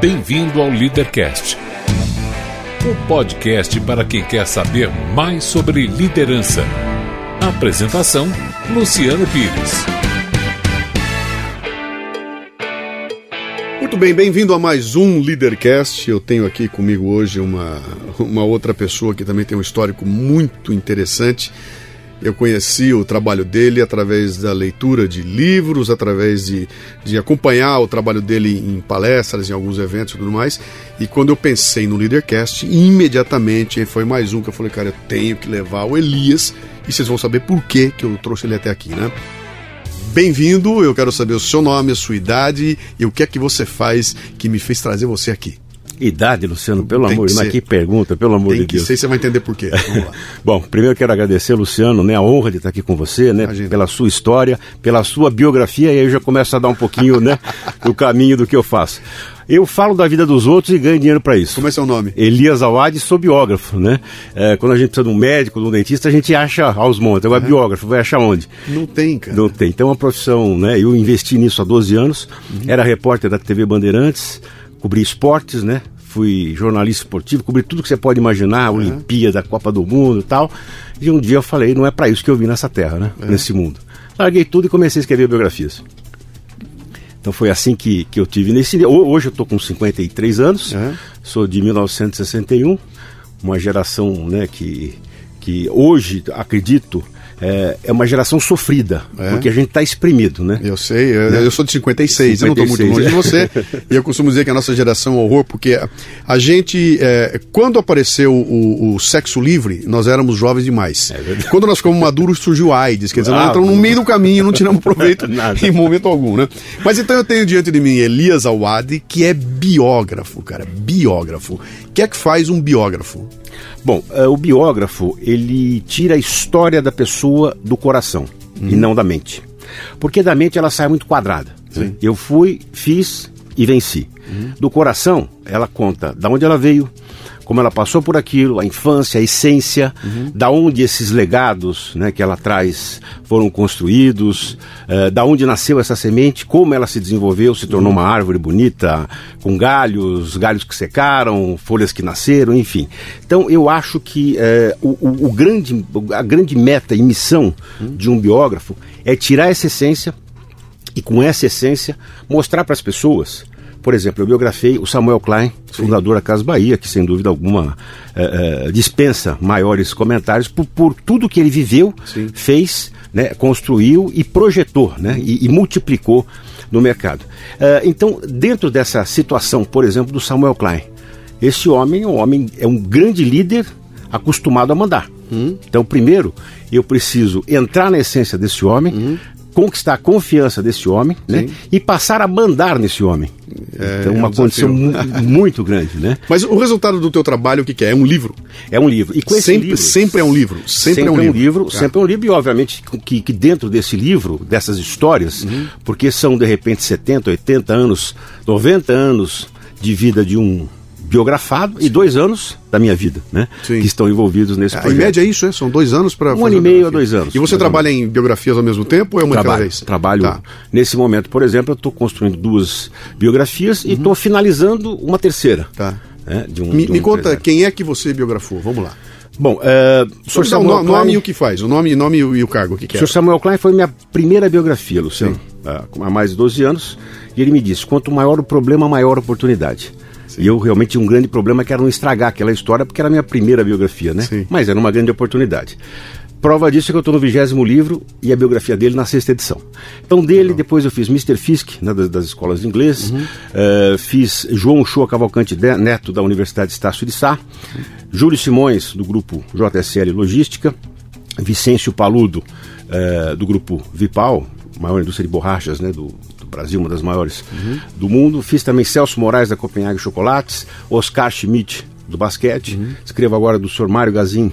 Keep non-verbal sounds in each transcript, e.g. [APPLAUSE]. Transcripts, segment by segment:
Bem-vindo ao Leadercast, o podcast para quem quer saber mais sobre liderança. Apresentação: Luciano Pires. Muito bem, bem-vindo a mais um Leadercast. Eu tenho aqui comigo hoje uma, uma outra pessoa que também tem um histórico muito interessante. Eu conheci o trabalho dele através da leitura de livros, através de, de acompanhar o trabalho dele em palestras, em alguns eventos e tudo mais. E quando eu pensei no Leadercast, imediatamente foi mais um que eu falei, cara, eu tenho que levar o Elias e vocês vão saber por que, que eu trouxe ele até aqui, né? Bem-vindo, eu quero saber o seu nome, a sua idade e o que é que você faz que me fez trazer você aqui. Idade, Luciano, pelo Tem amor de Deus, mas que pergunta, pelo amor Tem de Deus. Sei, você vai entender por quê. [LAUGHS] Bom, primeiro quero agradecer, Luciano, né, a honra de estar aqui com você, né, Imagina. pela sua história, pela sua biografia, e aí eu já começo a dar um pouquinho, né, [LAUGHS] do caminho do que eu faço. Eu falo da vida dos outros e ganho dinheiro para isso. Como é seu nome? Elias Awad, sou biógrafo, né? É, quando a gente precisa de um médico, de um dentista, a gente acha aos montes. Agora, uhum. biógrafo, vai achar onde? Não tem, cara. Não tem. Então, é uma profissão, né? Eu investi nisso há 12 anos, uhum. era repórter da TV Bandeirantes, cobri esportes, né? Fui jornalista esportivo, cobri tudo que você pode imaginar, uhum. Olimpíada, Copa do Mundo e tal. E um dia eu falei, não é para isso que eu vim nessa terra, né? Uhum. Nesse mundo. Larguei tudo e comecei a escrever biografias. Então foi assim que, que eu tive nesse. Hoje eu estou com 53 anos, uhum. sou de 1961, uma geração né, que, que hoje acredito é, é uma geração sofrida, é. porque a gente está exprimido, né? Eu sei, eu, né? eu sou de 56, 56, eu não estou muito longe de você, e eu costumo dizer que a nossa geração é um horror, porque a, a gente, é, quando apareceu o, o, sexo livre, nós éramos jovens demais. É quando nós ficamos maduros, surgiu a AIDS, quer dizer, nós ah, entramos no meio do caminho, não tiramos proveito [LAUGHS] em momento algum, né? Mas então eu tenho diante de mim Elias Awad, que é biógrafo, cara, biógrafo. O que é que faz um biógrafo? Bom, uh, o biógrafo, ele tira a história da pessoa do coração uhum. e não da mente. Porque da mente ela sai muito quadrada. Né? Eu fui, fiz e venci. Uhum. Do coração, ela conta da onde ela veio, como ela passou por aquilo, a infância, a essência, uhum. da onde esses legados né, que ela traz foram construídos, uh, da onde nasceu essa semente, como ela se desenvolveu, se tornou uhum. uma árvore bonita, com galhos, galhos que secaram, folhas que nasceram, enfim. Então eu acho que uh, o, o, grande, a grande meta e missão uhum. de um biógrafo é tirar essa essência e com essa essência mostrar para as pessoas por exemplo, eu biografei o Samuel Klein, fundador da Casa Bahia, que sem dúvida alguma é, é, dispensa maiores comentários por, por, tudo que ele viveu, Sim. fez, né, construiu e projetou né, e, e multiplicou no mercado. É, então, dentro dessa situação, por exemplo, do Samuel Klein, esse homem, um homem é um grande líder acostumado a mandar. Hum. Então, primeiro, eu preciso entrar na essência desse homem, hum conquistar a confiança desse homem né, e passar a mandar nesse homem. É, então, uma é um condição muito grande, né? [LAUGHS] Mas o resultado do teu trabalho, o que, que é? É um livro? É um livro. E com sempre, livro, sempre é um livro. Sempre, sempre é um, livro. livro ah. Sempre é um livro, e obviamente que, que dentro desse livro, dessas histórias, uhum. porque são de repente 70, 80 anos, 90 anos de vida de um biografado Sim. e dois anos da minha vida, né? Sim. Que estão envolvidos nesse é, projeto. Em média é isso, é? São dois anos para Um ano e meio a dois anos. E você trabalha em biografias ao mesmo tempo ou é uma trabalho, vez? Trabalho. Tá. Nesse momento, por exemplo, eu estou construindo duas biografias uhum. e estou finalizando uma terceira. Tá. Né? De um, me, de um me conta quem é que você biografou. Vamos lá. Bom, é, o Samuel o nome Klein, e o que faz, o nome, nome e o cargo, que, que é? O Samuel Klein foi minha primeira biografia, Luciano, há mais de 12 anos, e ele me disse, quanto maior o problema, maior a oportunidade. Sim. E eu realmente tinha um grande problema que era não estragar aquela história, porque era a minha primeira biografia, né? Sim. Mas era uma grande oportunidade. Prova disso é que eu estou no vigésimo livro e a biografia dele na sexta edição. Então, dele, Legal. depois eu fiz Mr. Fisk, né, das, das, escolas de inglês, uhum. uh, fiz João Shoa Cavalcante Neto, da Universidade Estácio de Sá, uhum. Júlio Simões, do grupo JSL Logística, Vicêncio Paludo, uh, do grupo Vipal, maior indústria de borrachas né, do, Brasil, uma das maiores uhum. do mundo. Fiz também Celso Moraes da Copenhague Chocolates, Oscar Schmidt do basquete. Uhum. Escrevo agora do Sr. Mário Gazin,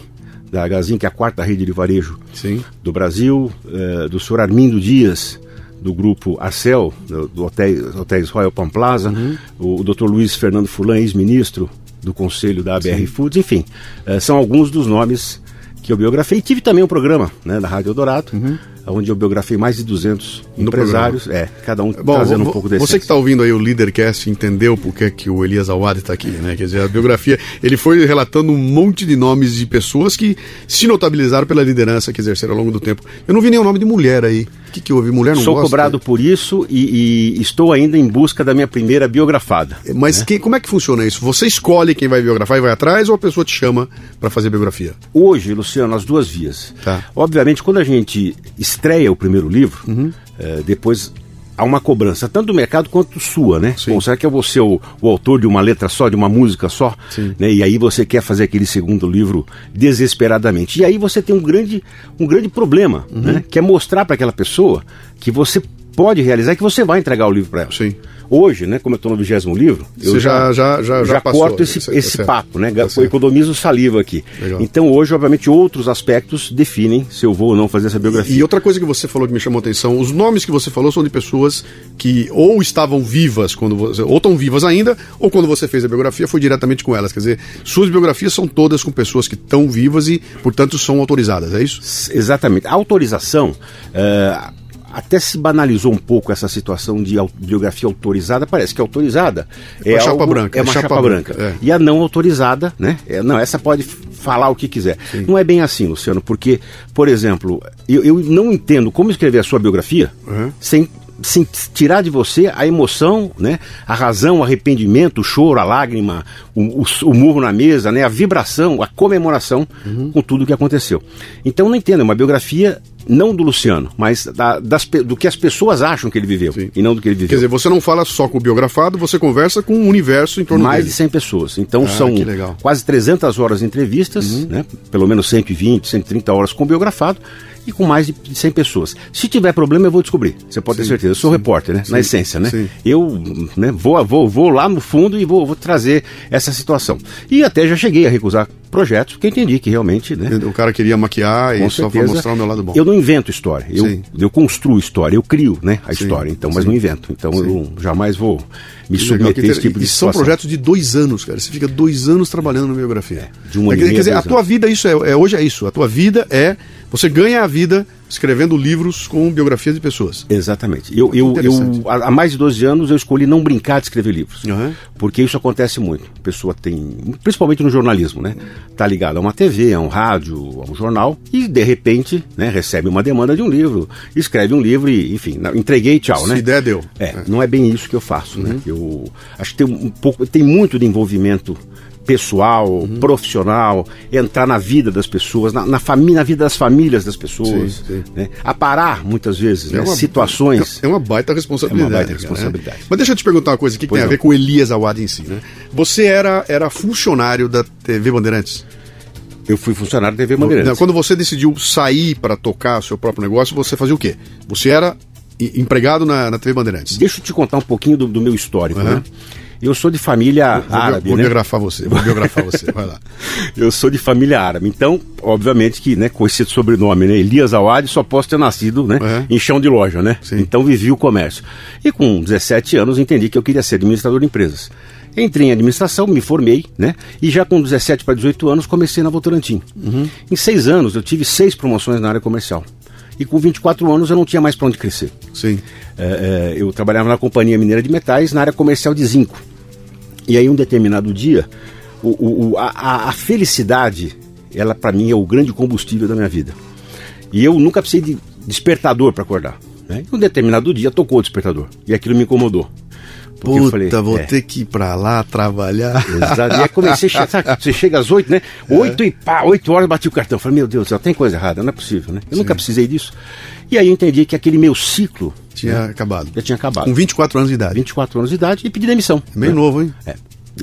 da Gazin, que é a quarta rede de varejo Sim. do Brasil, eh, do Sr. Armindo Dias, do grupo Arcel, do, do Hotéis, Hotéis Royal Palm Plaza, uhum. o, o Dr. Luiz Fernando Fulan, ex-ministro do Conselho da ABR Sim. Foods, enfim, eh, são alguns dos nomes que eu biografei. Tive também um programa né, da Rádio Eldorado, uhum. Onde eu biografei mais de 200 No empresários, é, cada um Bom, trazendo um pouco desse. Você que está ouvindo aí o Leadercast entendeu por que, que o Elias Awad está aqui, né? Quer dizer, a biografia, ele foi relatando um monte de nomes de pessoas que se notabilizaram pela liderança que exerceram ao longo do tempo. Eu não vi nenhum nome de mulher aí. Que, que houve? Mulher não Sou gosta? cobrado por isso e, e estou ainda em busca da minha primeira biografada. Mas quem- como é que funciona isso? Você escolhe quem vai biografar e vai atrás ou a pessoa te chama para fazer biografia? Hoje, Luciano, as duas vias. Tá. Obviamente, quando a gente estreia o primeiro livro, eh, depois há uma cobrança, tanto do mercado quanto sua, né? Sim. Bom, será que eu vou ser o, o autor de uma letra só, de uma música só? Sim. Né? E aí você quer fazer aquele segundo livro desesperadamente. E aí você tem um grande, um grande problema, né? Que é mostrar para aquela pessoa que você pode realizar e que você vai entregar o livro para ela. Sim. Hoje, né, como eu estou no vigésimo livro, eu Você já- já- já- já passou, corto esse, esse tá papo, né? Tá Eu economizo saliva aqui. Legal. Então hoje, obviamente, outros aspectos definem se eu vou ou não fazer essa biografia. E outra coisa que você falou que me chamou a atenção, os nomes que você falou são de pessoas que ou estavam vivas quando você, ou estão vivas ainda, ou quando você fez a biografia foi diretamente com elas. Quer dizer, suas biografias são todas com pessoas que estão vivas e, portanto, são autorizadas, é isso? Exatamente. A autorização. eh, até se banalizou um pouco essa situação de biografia autorizada. Parece que autorizada é, uma chapa algo- branca, É é uma chapa chapa, branca, branca. é. E a não autorizada, né? É, não, essa pode falar o que quiser. Não é bem assim, Luciano, porque, por exemplo, eu, eu não entendo como escrever a sua biografia Uhum. sem sem tirar de você a emoção, né? A razão, o arrependimento, o choro, a lágrima, o, o, o murro na mesa, né? A vibração, a comemoração Uhum. com tudo o que aconteceu. Então não entendo, é uma biografia não do Luciano, mas da- das do que as pessoas acham que ele viveu Sim. e não do que ele viveu. Quer dizer, você não fala só com o biografado, você conversa com o universo em torno mais dele. de 100 pessoas. Então Ah, são. Uhum. quase 300 horas de entrevistas, né? pelo menos 120, 130 horas com biografado e com mais de 100 pessoas. Se tiver problema, eu vou descobrir. Você pode ter certeza. Eu sou repórter, né? Na essência, né? sim. Eu né, vou, vou, vou lá no fundo e vou, vou trazer essa situação. E até já cheguei a recusar projetos, porque entendi que realmente, né? O cara queria maquiar e só para certeza. mostrar o meu lado bom. Eu não invento história, eu, Sim. eu construo história, eu crio né, a Sim, história, então, mas sim. não invento. Então eu jamais vou me submeter a esse tipo de e são situação. projetos de dois anos, cara. Você fica dois anos trabalhando na biografia. de um ano e quer, dizer, a tua vida, isso é, é- hoje é isso. A tua vida é. Você ganha a vida escrevendo livros com biografias de pessoas. Exatamente. Eu, eu, eu, há mais de 12 anos eu escolhi não brincar de escrever livros. Aham. Porque isso acontece muito. A pessoa tem, principalmente no jornalismo, né? Tá ligado a uma TV, a um rádio, a um jornal e de repente, né, recebe uma demanda de um livro, escreve um livro e, enfim, entreguei e tchau, Se né? der, deu. É, não é bem isso que eu faço, Uhum. né? Eu acho que tem um pouco, tem muito de envolvimento pessoal, Uhum. profissional, entrar na vida das pessoas, na, na família, na vida das famílias das pessoas, Sim, sim. né? Aparar muitas vezes É né? uma- situações. É, uma baita responsabilidade. É uma baita né? responsabilidade. Mas deixa eu te perguntar uma coisa que tem a não. ver com o Elias Awad em si, né? Você era, era funcionário da TV Bandeirantes. Eu fui funcionário da TV Bandeirantes. Não, Quando você decidiu sair para tocar o seu próprio negócio, você fazia o quê? Você era empregado na, na TV Bandeirantes. Deixa eu te contar um pouquinho do, do meu histórico, Uhum. né? Eu sou de família Vou, árabe, vou né? biografar você, vou biografar você, [LAUGHS] vai lá. Eu sou de família árabe. Então, obviamente que, né, com esse sobrenome, né, Elias Awad, só posso ter nascido, né, Uhum. em chão de loja, né? Sim. Então vivi o comércio. E com 17 anos entendi que eu queria ser administrador de empresas. Entrei em administração, me formei, né? E já com 17 para 18 anos comecei na Votorantim. Uhum. Em seis anos eu tive seis promoções na área comercial. E com 24 anos eu não tinha mais para onde crescer. Sim. É, é, eu trabalhava na Companhia Mineira de Metais, na área comercial de zinco. E aí, um determinado dia, o, o- a- a, felicidade, ela para mim é o grande combustível da minha vida. E eu nunca precisei de despertador para acordar. Né? Um determinado dia tocou o despertador. E aquilo me incomodou. Porque Puta, falei, vou é, ter que ir pra lá trabalhar. Exato. E aí comecei, sabe, você chega às oito, né? Oito e pá, oito horas bati o cartão. Falei, meu Deus céu, tem coisa errada, não é possível, né? Eu nunca precisei disso. E aí eu entendi que aquele meu ciclo Tinha acabado. já tinha acabado. Com 24 anos de idade. 24 anos de idade e pedi demissão. Bem né? novo, hein? É.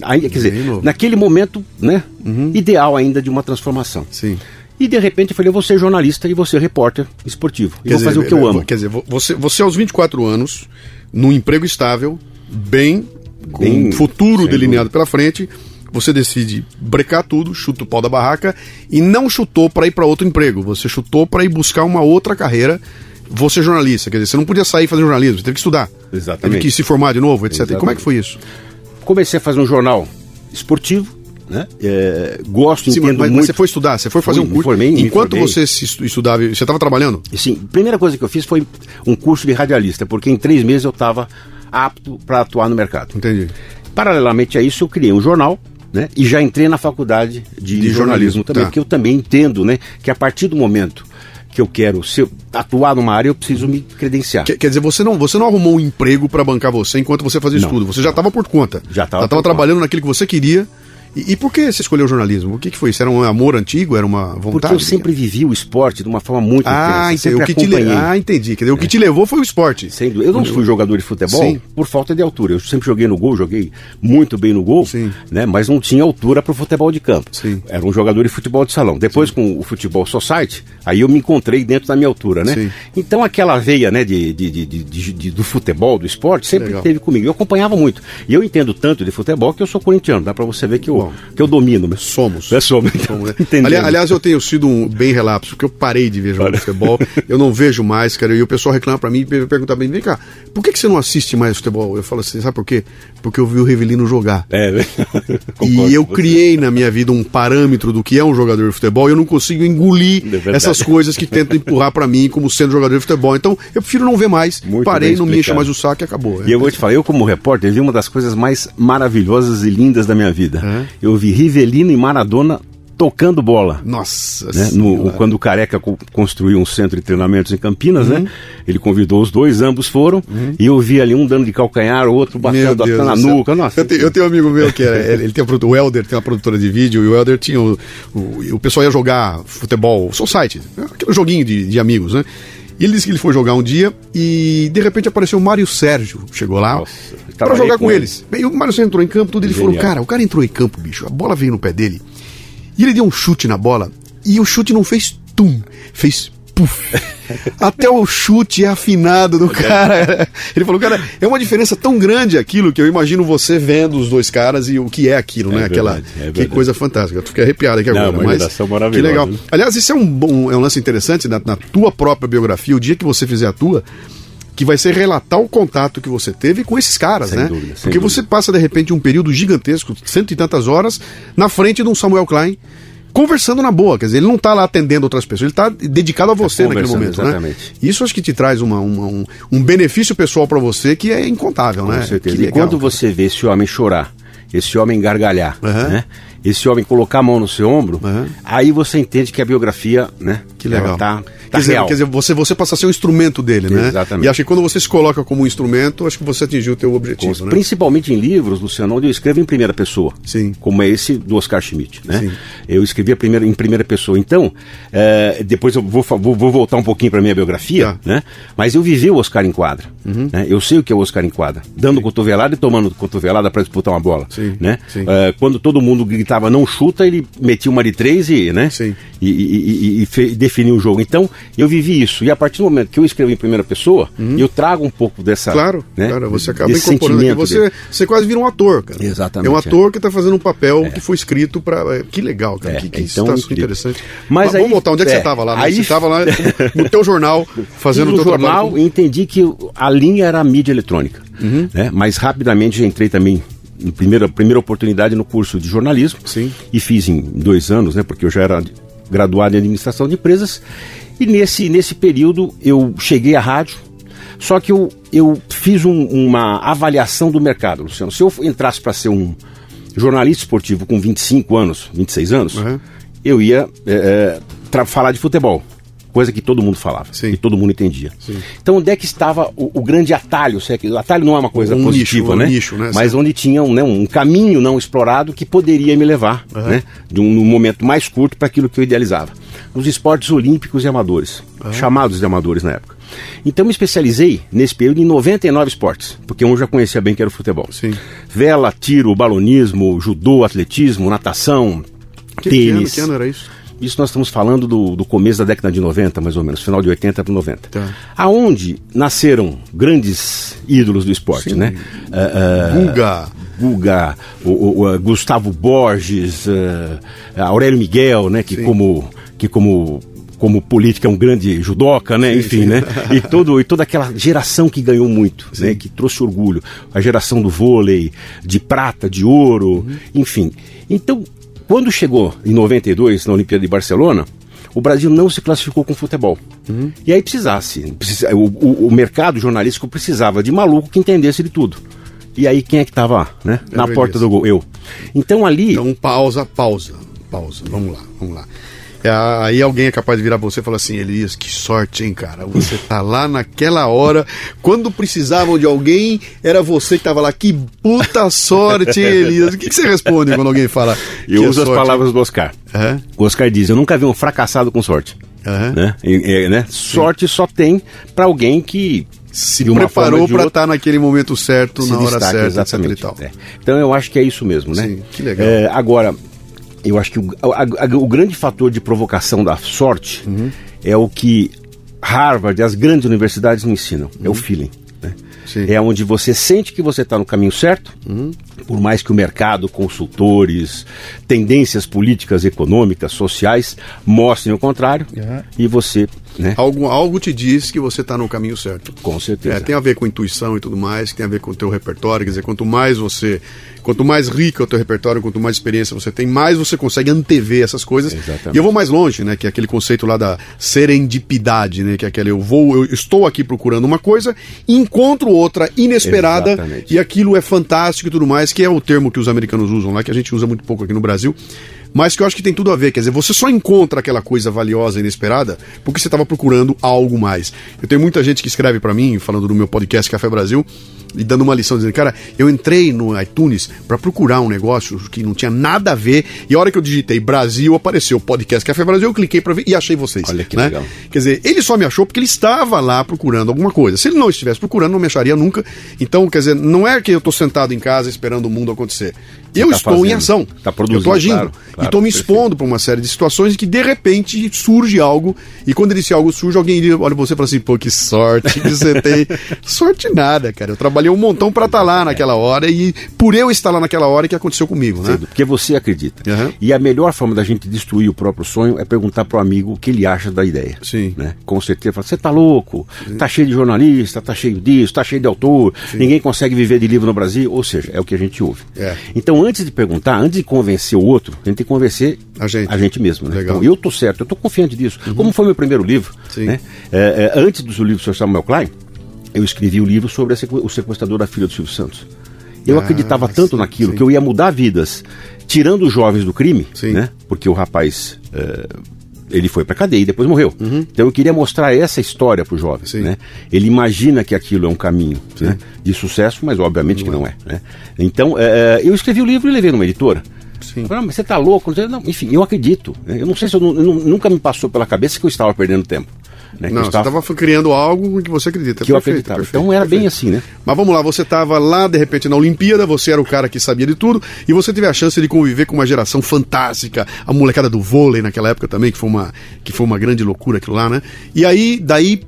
Aí, quer dizer, novo. Uhum. naquele momento, né, ideal ainda de uma transformação. Sim. E de repente eu falei, eu vou ser jornalista e vou ser repórter esportivo. E vou fazer o que eu amo. Quer dizer, você, você aos 24 anos, num emprego estável, bem, com Bem, um futuro delineado pela frente, você decide brecar tudo, chuta o pau da barraca e não chutou para ir para outro emprego. Você chutou para ir buscar uma outra carreira. Você é jornalista, quer dizer, você não podia sair fazer jornalismo, você teve que estudar. Exatamente. Teve que se formar de novo, etc. E como é Exatamente. que foi isso? Comecei a fazer um jornal esportivo, né? É, gosto, Sim, entendo mas, muito. você foi estudar, você foi fazer Fui, um curso. formei, me Enquanto formei. você se estu- estudava, você estava trabalhando? Sim, a primeira coisa que eu fiz foi um curso de radialista, porque em três meses eu estava apto para atuar no mercado. Entendi. Paralelamente a isso, eu criei um jornal. Né? E já entrei na faculdade de, De jornalismo, também, tá. porque eu também entendo né, que a partir do momento que eu quero ser, atuar numa área, eu preciso me credenciar. Quer, quer dizer, você não, você não arrumou um emprego para bancar você enquanto você fazia Não. estudo. Você já estava por conta. Já tava Já por trabalhando naquilo que você queria. E, e por que você escolheu o jornalismo? O que, que foi isso? Era um amor antigo? Era uma vontade? Porque eu sempre vivi o esporte de uma forma muito Ah, intensa. Sempre O que te le... ah, entendi. Quer dizer, o que te levou foi o esporte. Sem dúvida. Eu não fui jogador de futebol Sim. por falta de altura. Eu sempre joguei no gol, joguei muito bem no gol, Sim. né? mas não tinha altura para o futebol de campo. Sim. Era um jogador de futebol de salão. Depois, com o futebol society, aí eu me encontrei dentro da minha altura, né? Sim. Então, aquela veia né, de- de- de- de- do futebol, do esporte, sempre Legal. teve comigo. Eu acompanhava muito. E eu entendo tanto de futebol que eu sou corintiano. Dá para você ver que eu, Bom. que eu domino. né? Somos. É, somos. Então, Somos, né? aliás, eu tenho sido um bem relapso, porque eu parei de ver jogo de futebol. Eu não vejo mais, cara. E o pessoal reclama pra mim e pergunta bem, vem cá, por que, que você não assiste mais futebol? Eu falo assim, sabe por quê? Porque eu vi o Rivelino jogar. É, né? [LAUGHS] E eu criei na minha vida um parâmetro do que é um jogador de futebol e eu não consigo engolir É essas coisas que tentam empurrar pra mim como sendo jogador de futebol. Então eu prefiro não ver mais. Muito Parei, não me enche mais o saco e acabou. E eu vou te falar, eu como repórter vi uma das coisas mais maravilhosas e lindas da minha vida. É? Eu vi Rivelino e Maradona tocando bola. Nossa né? No- Senhora. quando o Careca co- construiu um centro de treinamentos em Campinas, Uhum. né? Ele convidou os dois, ambos foram, e eu vi ali um dando de calcanhar, o outro batendo na nuca. Nossa, eu, te- eu tenho um amigo meu que era, ele, tem o Helder tem uma produtora de vídeo e o Helder tinha o, o, o pessoal ia jogar futebol, society, né? aquele joguinho de, de amigos, né? E ele disse que ele foi jogar um dia e de repente apareceu o Mário Sérgio, chegou lá trabalhei jogar com, com ele. eles. E o Mário Sérgio entrou em campo, tudo ele falou, Genial. cara, o cara entrou em campo, bicho, a bola veio no pé dele e ele deu um chute na bola e o chute não fez tum, fez puf. Até o chute é afinado do cara. Ele falou, cara, é uma diferença tão grande aquilo que eu imagino você vendo os dois caras e o que é aquilo, né? Aquela verdade, é que coisa fantástica. Eu fiquei arrepiado aqui Não, agora, uma mas geração que maravilhosa, legal. né? Aliás, isso é um bom, é um lance interessante na, na tua própria biografia, o dia que você fizer a tua, que vai ser relatar o contato que você teve com esses caras, Sem né? dúvida, Porque dúvida. você passa de repente um período gigantesco, cento e tantas horas, na frente de um Samuel Klein. Conversando na boa, quer dizer, ele não está lá atendendo outras pessoas, ele está dedicado a você naquele conversando, momento, né? exatamente. Isso acho que te traz uma- uma- um, um benefício pessoal para você que é incontável, né? Com certeza. Que E quando você vê esse homem chorar, esse homem gargalhar, Aham. né? Esse homem colocar a mão no seu ombro, Aham. aí você entende que a biografia, né? Que legal. Tá, tá quer, dizer, real. quer dizer, você, você passa a ser um instrumento dele, né? Exatamente. E acho que quando você se coloca como um instrumento, acho que você atingiu o teu objetivo, né? Principalmente em livros, Luciano, onde eu escrevo em primeira pessoa. Sim. Como é esse do Oscar Schmidt, né? Sim. Eu escrevi primeira, em primeira pessoa. Então, eh, depois eu vou, vou, vou voltar um pouquinho para minha biografia, Tá. Uhum. né? Mas eu vivi o Oscar em quadra. né? Eu sei o que é o Oscar em quadra. Dando cotovelada e tomando cotovelada para disputar uma bola. Sim, Né? sim. Eh, quando todo mundo gritava não chuta, ele metia uma de três e, né? Sim. E, e, e- e fe- definiu o jogo. Então, eu vivi isso. E a partir do momento que eu escrevo em primeira pessoa, eu trago um pouco dessa. Uhum. Claro, né? claro, você acaba desse incorporando aqui. Você, dele. você quase vira um ator, cara. Exatamente, É um é. ator que está fazendo um papel que foi escrito para. Que legal, cara. É, que que então, incrível. interessante. Mas vamos aí- voltar. Onde é que é, você estava lá? né? aí- Você estava lá no teu jornal [LAUGHS] fazendo o teu jornal trabalho. e entendi que a linha era a mídia eletrônica. Uhum. Né? Mas rapidamente já entrei também, na primeira, primeira oportunidade, no curso de jornalismo. Sim. E fiz em dois anos, né? Porque eu já era graduado em administração de empresas. E nesse, nesse período eu cheguei à rádio. Só que eu, eu fiz um- uma avaliação do mercado, Luciano. Se eu entrasse para ser um jornalista esportivo com 25 anos, 26 anos, Uhum. eu ia é, falar de futebol. Coisa que todo mundo falava, Sim. que todo mundo entendia. Sim. Então, onde é que estava o, o grande atalho? Se é que- O atalho não é uma coisa Um positiva, nicho, um né? nicho, né? Mas Sim. onde tinha um, né, um caminho não explorado que poderia me levar, né? De um, num momento mais curto para aquilo que eu idealizava. Nos esportes olímpicos e amadores, chamados de amadores na época. Então, me especializei nesse período em 99 esportes, porque um eu já conhecia bem que era o futebol. Sim. Vela, tiro, balonismo, judô, atletismo, natação, Que, que ano, tênis. que ano era isso? Isso nós estamos falando do, do começo da década de 90, mais ou menos, final de 80 para 90. Tá. Aonde nasceram grandes ídolos do esporte, Sim. né? Ah, ah, Guga. Guga, o, o- Gustavo Borges, ah, Aurélio Miguel, né? Que Sim. como, que como como política, é um grande judoca, né? Sim, Enfim, sim. né? E, [LAUGHS] todo, e toda aquela geração que ganhou muito, né? Que trouxe orgulho. A geração do vôlei, de prata, de ouro, enfim. Então, quando chegou em 92 na Olimpíada de Barcelona, o Brasil não se classificou com futebol. E aí precisasse. precisa- o, o- o mercado jornalístico precisava de maluco que entendesse de tudo. E aí quem é que estava né, na Beleza. porta do gol? Eu. Então ali. Então, pausa, pausa, pausa. Vamos lá, vamos lá. É, aí alguém é capaz de virar você e falar assim, Elias, que sorte, hein, cara? Você tá lá naquela hora, quando precisavam de alguém, era você que tava lá. Que puta sorte, hein, Elias? O que, que você responde quando alguém fala? eu uso as sorte? palavras do Oscar. O Oscar diz: Eu nunca vi um fracassado com sorte. Né? E- e- né? Sorte só tem para alguém que Se preparou para estar naquele momento certo, se na hora destaca, certa, exatamente. É. Então eu acho que é isso mesmo, né? Sim, que legal. É, agora, eu acho que o, a- a- o grande fator de provocação da sorte Uhum. é o que Harvard e as grandes universidades não ensinam, é o feeling. né? Uhum. Sim. Uhum. É onde você sente que você está no caminho certo, por mais que o mercado, consultores, tendências políticas, econômicas, sociais mostrem o contrário, Uhum. e você, né? Algo, algo te diz que você está no caminho certo. Com certeza. É, tem a ver com intuição e tudo mais, tem a ver com o teu repertório, quer dizer, quanto mais você, quanto mais rico é o teu repertório, quanto mais experiência você tem, mais você consegue antever essas coisas. Exatamente. E eu vou mais longe, né, que é aquele conceito lá da serendipidade, né, que é aquele eu vou, eu estou aqui procurando uma coisa, encontro outra inesperada Exatamente. e aquilo é fantástico e tudo mais, que é o termo que os americanos usam lá, que a gente usa muito pouco aqui no Brasil. Mas que eu acho que tem tudo a ver, quer dizer, você só encontra aquela coisa valiosa e inesperada porque você estava procurando algo mais. Eu tenho muita gente que escreve para mim, falando do meu podcast Café Brasil, e dando uma lição, dizendo, cara, eu entrei no iTunes para procurar um negócio que não tinha nada a ver, e a hora que eu digitei Brasil, apareceu o podcast Café Brasil, eu cliquei para ver e achei vocês. Olha que né? legal. Quer dizer, ele só me achou porque ele estava lá procurando alguma coisa. Se ele não estivesse procurando, não me acharia nunca. Então, quer dizer, não é que eu estou sentado em casa esperando o mundo acontecer. Eu tá estou em fazendo, ação. tá produzindo, eu estou agindo. claro, e claro, estou me expondo para uma série de situações em que, de repente, surge algo. E quando esse algo surge, alguém olha você e fala assim: pô, que sorte que você tem. [LAUGHS] sorte nada, cara. Eu trabalhei um montão para estar lá naquela hora e por eu estar lá naquela hora que aconteceu comigo, né? Cedo, porque você acredita. Aham. E a melhor forma da gente destruir o próprio sonho é perguntar pro amigo o que ele acha da ideia. Sim. Né? Com certeza, você tá louco, tá cheio de jornalista, tá cheio disso, tá cheio de autor, ninguém consegue viver de livro no Brasil, ou seja, é o que a gente ouve. É. Então, antes de perguntar, antes de convencer o outro, a gente tem que convencer A gente. mesmo. Né? Legal. Uhum. Então, eu tô certo, eu tô confiante disso. Como foi meu primeiro livro, né? É, é, antes do livro do Sr. Samuel Klein, eu escrevi o livro sobre a o sequestrador da filha do Silvio Santos. Eu Ah, acreditava tanto sim, naquilo sim. que eu ia mudar vidas, tirando os jovens do crime, Sim. né? Porque o rapaz eh, ele foi pra cadeia e depois morreu. Então eu queria mostrar essa história pro jovem, Uhum. Sim. né? Ele imagina que aquilo é um caminho né? de sucesso, mas obviamente que não é. né? Então eh, eu escrevi o livro e levei numa editora. Sim. Falei, "Ah, mas você tá louco? Não sei." Não, enfim, eu acredito. né? Eu não sei se eu, eu nu- nunca me passou pela cabeça que eu estava perdendo tempo. Né? Não, eu você estava criando algo que você acredita. que eu Perfeito, acreditava. perfeito, então era bem perfeito. assim, né? Mas vamos lá, você estava lá, de repente, na Olimpíada, você era o cara que sabia de tudo, e você teve a chance de conviver com uma geração fantástica, a molecada do vôlei naquela época também, que foi uma, que foi uma grande loucura aquilo lá, né? E aí, daí,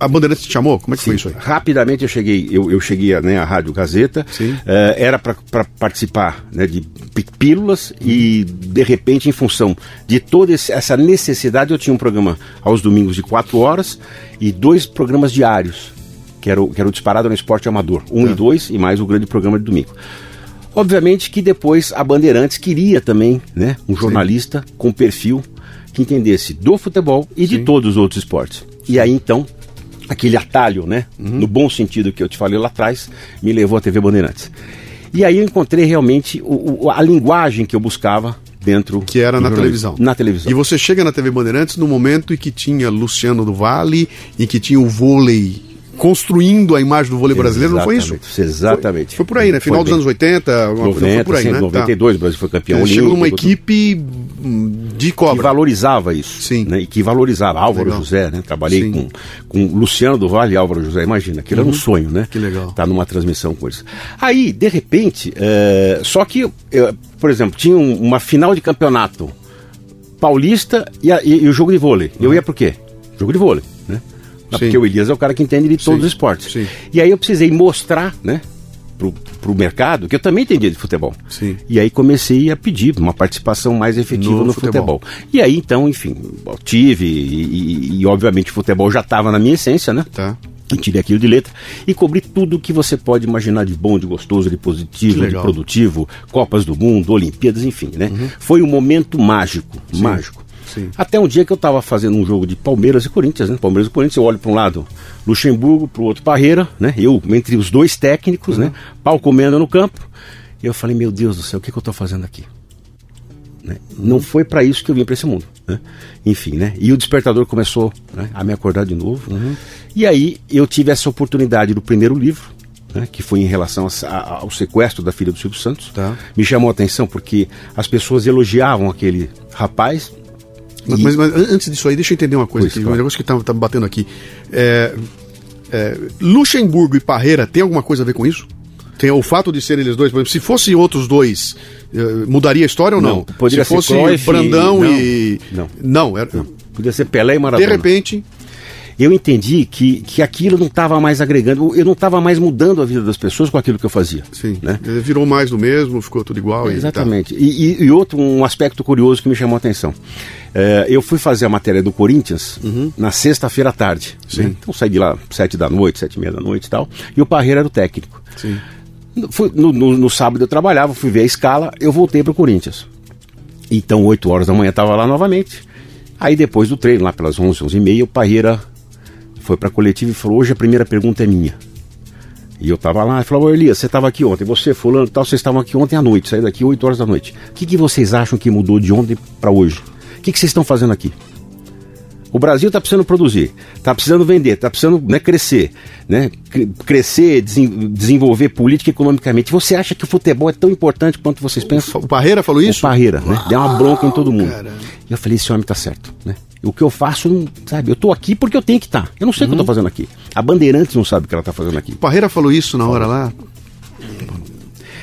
a Bandeirantes te chamou? Como é que foi isso aí? Rapidamente eu cheguei, eu, eu cheguei à, né, à Rádio Gazeta, Sim. eh, era para participar né, de pí- pílulas e de repente em função de toda essa necessidade eu tinha um programa aos domingos de quatro horas e dois programas diários, que era o, que era o Disparado no Esporte Amador, um É. e dois e mais o grande programa de domingo. Obviamente que depois a Bandeirantes queria também né, um jornalista com perfil que entendesse do futebol e de todos os outros esportes. E aí então aquele atalho, né? Uhum. No bom sentido que eu te falei lá atrás, me levou à TV Bandeirantes. E aí eu encontrei realmente o- o- a linguagem que eu buscava dentro Que era na televisão. Na televisão. E você chega na TV Bandeirantes no momento em que tinha Luciano do Vale, em que tinha o vôlei construindo a imagem do vôlei brasileiro, não foi isso? Exatamente, Exatamente. Foi, foi por aí, né? Final Foi dos bem. anos 80, alguma coisa, foi 90, por aí, né? Tá. 92, o Brasil foi campeão olímpico. chegou numa equipe de que cobra. valorizava isso. Sim. Né? E que valorizava Álvaro Legal. José, né? Trabalhei Sim. com, com Luciano do Vale e Álvaro José, imagina, aquilo era um sonho, né? Uhum. Que legal. Tá numa transmissão com eles. Aí, de repente, é, só que, eu, por exemplo, tinha um- uma final de campeonato paulista e, a- e- e o jogo de vôlei. Eu ia por quê? Jogo de vôlei, né? Uhum. Sim. Porque o Elias é o cara que entende de todos Sim, os esportes. sim. E aí eu precisei mostrar, né? Pro, pro mercado que eu também entendia de futebol. Sim. E aí comecei a pedir uma participação mais efetiva no, No futebol. futebol. E aí então, enfim, tive e, e- e, obviamente o futebol já estava na minha essência, né? Tá. E tirei aquilo de letra e cobri tudo que você pode imaginar de bom, de gostoso, de positivo, de produtivo, Copas do Mundo, Olimpíadas, enfim, né? Foi um momento mágico, mágico. Sim. Até um dia que eu estava fazendo um jogo de Palmeiras e Corinthians, né? Palmeiras e Corinthians, eu olho para um lado Luxemburgo, para o outro Parreira, né? Eu, entre os dois técnicos, né? Pau comendo no campo. E eu falei, meu Deus do céu, o que, que eu estou fazendo aqui? né? Não foi para isso que eu vim para esse mundo. né? Enfim, né? E o despertador começou né, a me acordar de novo. E aí eu tive essa oportunidade do primeiro livro, né, que foi em relação a- a- ao sequestro da filha do Silvio Santos. Tá. Me chamou a atenção porque as pessoas elogiavam aquele rapaz. Mas, e- mas- mas an- antes disso aí, deixa eu entender uma coisa Pois, aqui, um claro. negócio que tá, tá batendo aqui. É, é, Luxemburgo e Parreira tem alguma coisa a ver com isso? Tem o fato de serem eles dois, por exemplo, se fossem outros dois, eh, mudaria a história ou não? Não, poderia se ser fosse Cruyff Brandão e- e. Não. Não, era. Podia ser Pelé e De Maradona. repente, eu entendi que, que aquilo não estava mais agregando, eu não estava mais mudando a vida das pessoas com aquilo que eu fazia. sim, Né? virou mais do mesmo, ficou tudo igual. Exatamente. E, e- e outro, um aspecto curioso que me chamou a atenção. É, eu fui fazer a matéria do Corinthians na sexta-feira à tarde. Sim. né? Então saí de lá sete da noite, sete e meia da noite e tal. E o Parreira era o técnico. Sim. Fui- no, no- no sábado eu trabalhava, fui ver a escala, eu voltei para o Corinthians. Então, 8 horas da manhã estava lá novamente. Aí depois do treino, lá pelas 11, 11 e meia, o Parreira foi para a coletiva e falou: Hoje a primeira pergunta é minha. E eu tava lá, e falou, ô Elias, você estava aqui ontem, você, fulano e tal, vocês estavam aqui ontem à noite, saí daqui 8 horas da noite. O que, que vocês acham que mudou de ontem para hoje? O que, que vocês estão fazendo aqui? O Brasil está precisando produzir, está precisando vender, está precisando né, crescer, né, cre- crescer, desen- desenvolver política e economicamente. Você acha que o futebol é tão importante quanto vocês pensam? O Parreira falou isso? O Parreira, né? Deu uma bronca em todo mundo. cara. E eu falei, esse homem tá certo, né? O que eu faço, não, sabe, eu tô aqui porque eu tenho que estar. Eu não sei o que eu tô fazendo aqui. A Bandeirantes não sabe o que ela tá fazendo aqui. O Parreira falou isso na hora lá.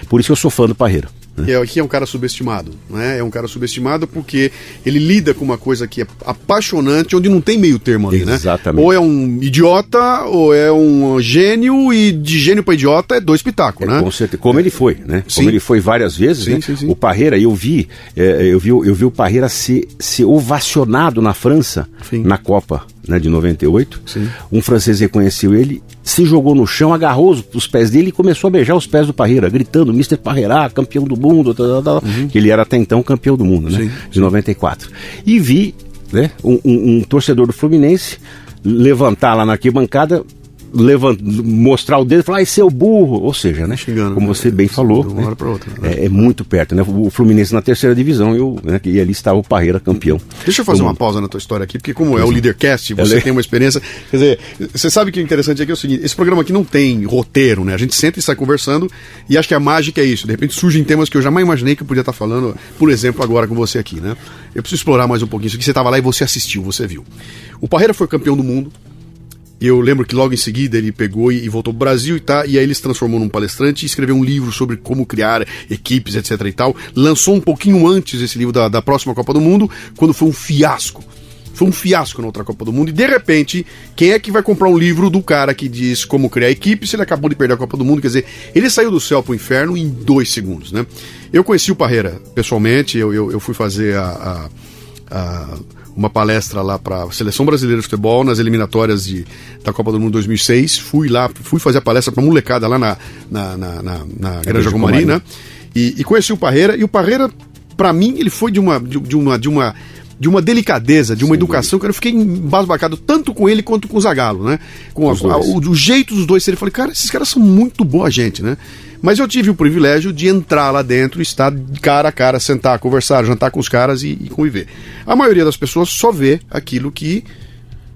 Por isso que eu sou fã do Parreira. Né? E aqui é um cara subestimado, né? É um cara subestimado porque ele lida com uma coisa que é apaixonante, onde não tem meio termo ali, né? Exatamente. Ou é um idiota, ou é um gênio, e de gênio para idiota é dois pitacos, né? Com certeza. Como ele foi, né? Sim. Como ele foi várias vezes, Sim, né? sim. O Parreira, eu vi, é, eu vi, eu vi o Parreira ser, ser ovacionado na França, na Copa né, de 98. Sim. Um francês reconheceu ele, se jogou no chão, agarrou os, os pés dele e começou a beijar os pés do Parreira, gritando, Mr. Parreira, campeão do mundo, tal. que ele era até então campeão do mundo, né? Uhum. Sim. De 94. E vi né, um, um- um torcedor do Fluminense levantar lá na arquibancada, levant, mostrar o dedo e falar, ai, seu burro. Ou seja, né? Xingando, como né? você bem falou, De uma né, hora pra outra, né? É, é muito perto, né? O Fluminense na terceira divisão e, o, né, e ali estava o Parreira campeão. Deixa eu fazer uma pausa na tua história aqui, porque como é o Leadercast, você é- tem uma experiência. Quer dizer, você sabe que o interessante aqui é o seguinte: esse programa aqui não tem roteiro, né? A gente senta e sai conversando, e acho que a mágica é isso. De repente surgem temas que eu jamais imaginei que eu podia estar falando, por exemplo, agora com você aqui, né? Eu preciso explorar mais um pouquinho isso aqui. Você estava lá e você assistiu, você viu. O Parreira foi campeão do mundo. Eu lembro que logo em seguida ele pegou e, e voltou pro Brasil e tá, e aí ele se transformou num palestrante e escreveu um livro sobre como criar equipes, etc e tal. Lançou um pouquinho antes esse livro da, da próxima Copa do Mundo, quando foi um fiasco. Foi um fiasco na outra Copa do Mundo. E de repente, quem é que vai comprar um livro do cara que diz como criar equipe se ele acabou de perder a Copa do Mundo? Quer dizer, ele saiu do céu pro inferno em dois segundos, né? Eu conheci o Parreira pessoalmente, eu, eu, eu fui fazer a- a- a uma palestra lá para a Seleção Brasileira de Futebol nas eliminatórias de, da Copa do Mundo 2006. Fui lá, fui fazer a palestra para molecada lá na, na, na, na, na Granja Comari, né? E, e conheci o Parreira. E o Parreira, para mim, ele foi de uma, de, de uma, de uma de uma delicadeza, de uma educação, que eu fiquei embasbacado tanto com ele quanto com o Zagalo, né? Com a- a- o, o jeito dos dois serem. Eu falei, cara, esses caras são muito boa gente, né? Mas eu tive o privilégio de entrar lá dentro, estar cara a cara, sentar, conversar, jantar com os caras e, e conviver. A maioria das pessoas só vê aquilo que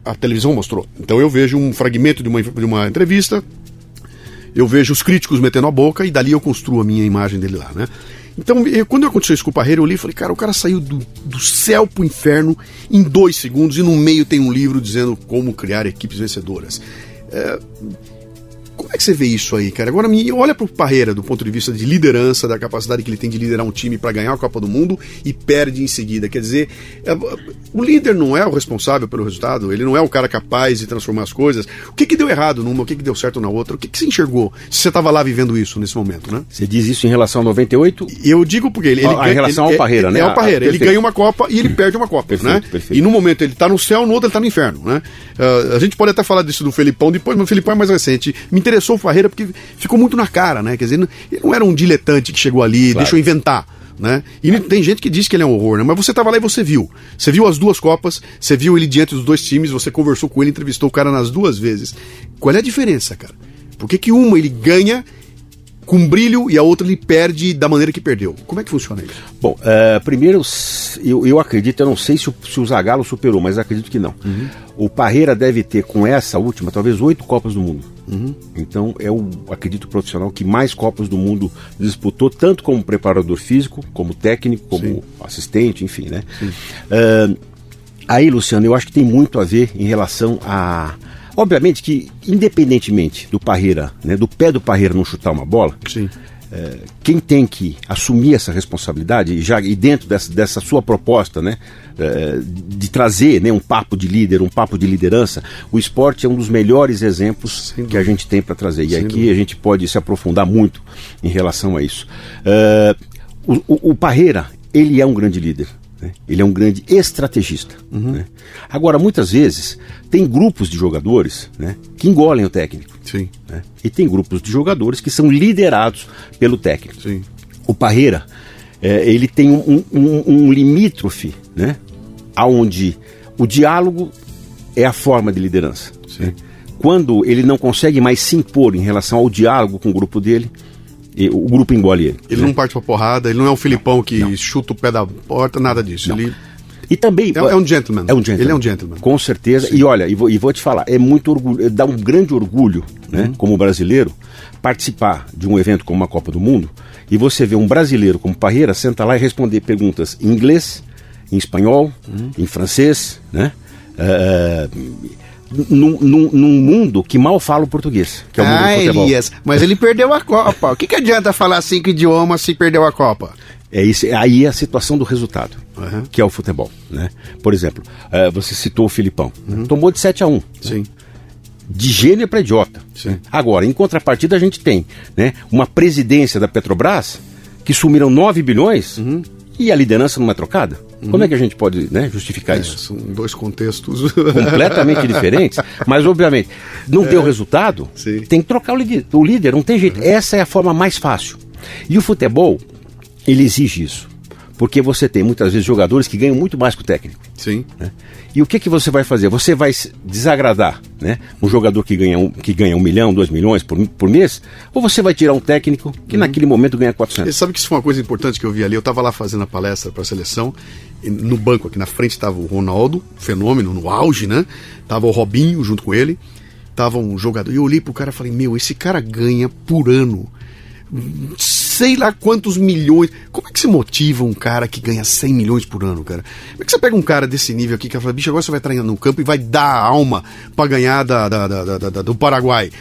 a televisão mostrou. Então eu vejo um fragmento de uma, de uma entrevista, eu vejo os críticos metendo a boca e dali eu construo a minha imagem dele lá, né? Então, eu- quando aconteceu isso com o Parreira, eu li e falei, cara, o cara saiu do, do céu pro inferno em dois segundos e no meio tem um livro dizendo como criar equipes vencedoras. É, Como é que você vê isso aí, cara? Agora me olha pro Parreira do ponto de vista de liderança, da capacidade que ele tem de liderar um time para ganhar a Copa do Mundo e perde em seguida. Quer dizer, é, o líder não é o responsável pelo resultado, ele não é o cara capaz de transformar as coisas. O que que deu errado numa, o que que deu certo na outra? O que que você enxergou se você estava lá vivendo isso nesse momento, né? Você diz isso em relação a 98? Eu digo porque ele, ele Ah, em relação ele, ao Parreira, né? É o Parreira. Ah, ele ganha uma Copa e ele perde uma Copa, Perfeito, né? perfeito. E no momento ele tá no céu, no outro ele tá no inferno, né? Ah, a gente pode até falar disso do Felipão depois, mas o Felipão é mais recente. Me interessou o Parreira porque ficou muito na cara, né? Quer dizer, ele não era um diletante que chegou ali, deixa eu inventar. Né? E tem gente que diz que ele é um horror, né? mas você estava lá e você viu. Você viu as duas Copas, você viu ele diante dos dois times, você conversou com ele, entrevistou o cara nas duas vezes. Qual é a diferença, cara? Por que, que uma ele ganha com brilho e a outra ele perde da maneira que perdeu? Como é que funciona isso? Bom, eh, primeiro, eu, eu acredito, eu não sei se o, se o Zagallo superou, mas acredito que não. O Parreira deve ter, com essa última, talvez oito Copas do Mundo. Então, é o, acredito, profissional que mais Copas do Mundo disputou, tanto como preparador físico, como técnico, como assistente, enfim, né? Eh, aí, Luciano, eu acho que tem muito a ver em relação a... Obviamente que, independentemente do Parreira, né, do pé do Parreira não chutar uma bola, Sim. É, quem tem que assumir essa responsabilidade e já e dentro dessa, dessa sua proposta, né, é, de trazer, né, um papo de líder, um papo de liderança, o esporte é um dos melhores exemplos que a gente tem para trazer. E Sem aqui dúvida. a gente pode se aprofundar muito em relação a isso. É, o, o, o Parreira, ele é um grande líder. Né? Ele é um grande estrategista. Uhum. né? Agora, muitas vezes, tem grupos de jogadores né, que engolem o técnico. Sim. né? E tem grupos de jogadores que são liderados pelo técnico. Sim. O Parreira, é, ele tem um, um, um limítrofe, né? Onde o diálogo é a forma de liderança. né? Quando ele não consegue mais se impor em relação ao diálogo com o grupo dele, e o grupo engole ele. Ele né? não parte pra porrada, ele não é um Filipão que chuta o pé da porta, nada disso. Ele E também. É- é um gentleman. É um gentleman. Ele é um gentleman. Com certeza. E olha, e vou, e vou te falar, é muito orgulho, dá um grande orgulho, né, Uhum. como brasileiro, participar de um evento como uma Copa do Mundo e você ver um brasileiro como Parreira sentar lá e responder perguntas em inglês, em espanhol, Uhum. em francês, né? É, num, num- num mundo que mal fala o português, que é o mundo ah, do futebol. Elias, mas ele perdeu a Copa. O que, que adianta falar cinco idiomas se perdeu a Copa? É isso, aí é a situação do resultado, Uhum. que é o futebol. Né? Por exemplo, eh, você citou o Filipão. né? Tomou de 7 a 1 Sim. de gênio para idiota. Sim. Agora, em contrapartida, a gente tem né, uma presidência da Petrobras que sumiram 9 bilhões Uhum. E a liderança não é trocada. Como é que a gente pode né, justificar É, isso? são dois contextos. Completamente [LAUGHS] diferentes, mas obviamente não deu resultado, É. Sim. tem que trocar o líder, o líder, não tem jeito. Essa é a forma mais fácil. E o futebol, ele exige isso. Porque você tem muitas vezes jogadores que ganham muito mais que o técnico. Sim. né? E o que, que você vai fazer? Você vai desagradar né? um jogador que ganha um, que ganha um milhão, dois milhões por, por mês? Ou você vai tirar um técnico que naquele momento ganha Você 400? sabe que isso foi uma coisa importante que eu vi ali. Eu estava lá fazendo a palestra para a seleção. E no banco aqui na frente estava o Ronaldo, fenômeno, no auge, né? Tava o Robinho junto com ele. Tava um jogador. E eu olhei pro cara e falei: Meu, esse cara ganha por ano sei lá quantos milhões. Como é que se motiva um cara que ganha 100 milhões por ano, cara? Como é que você pega um cara desse nível aqui que fala, bicho, agora você vai estar no campo e vai dar a alma pra ganhar da, da- da- da- do Paraguai?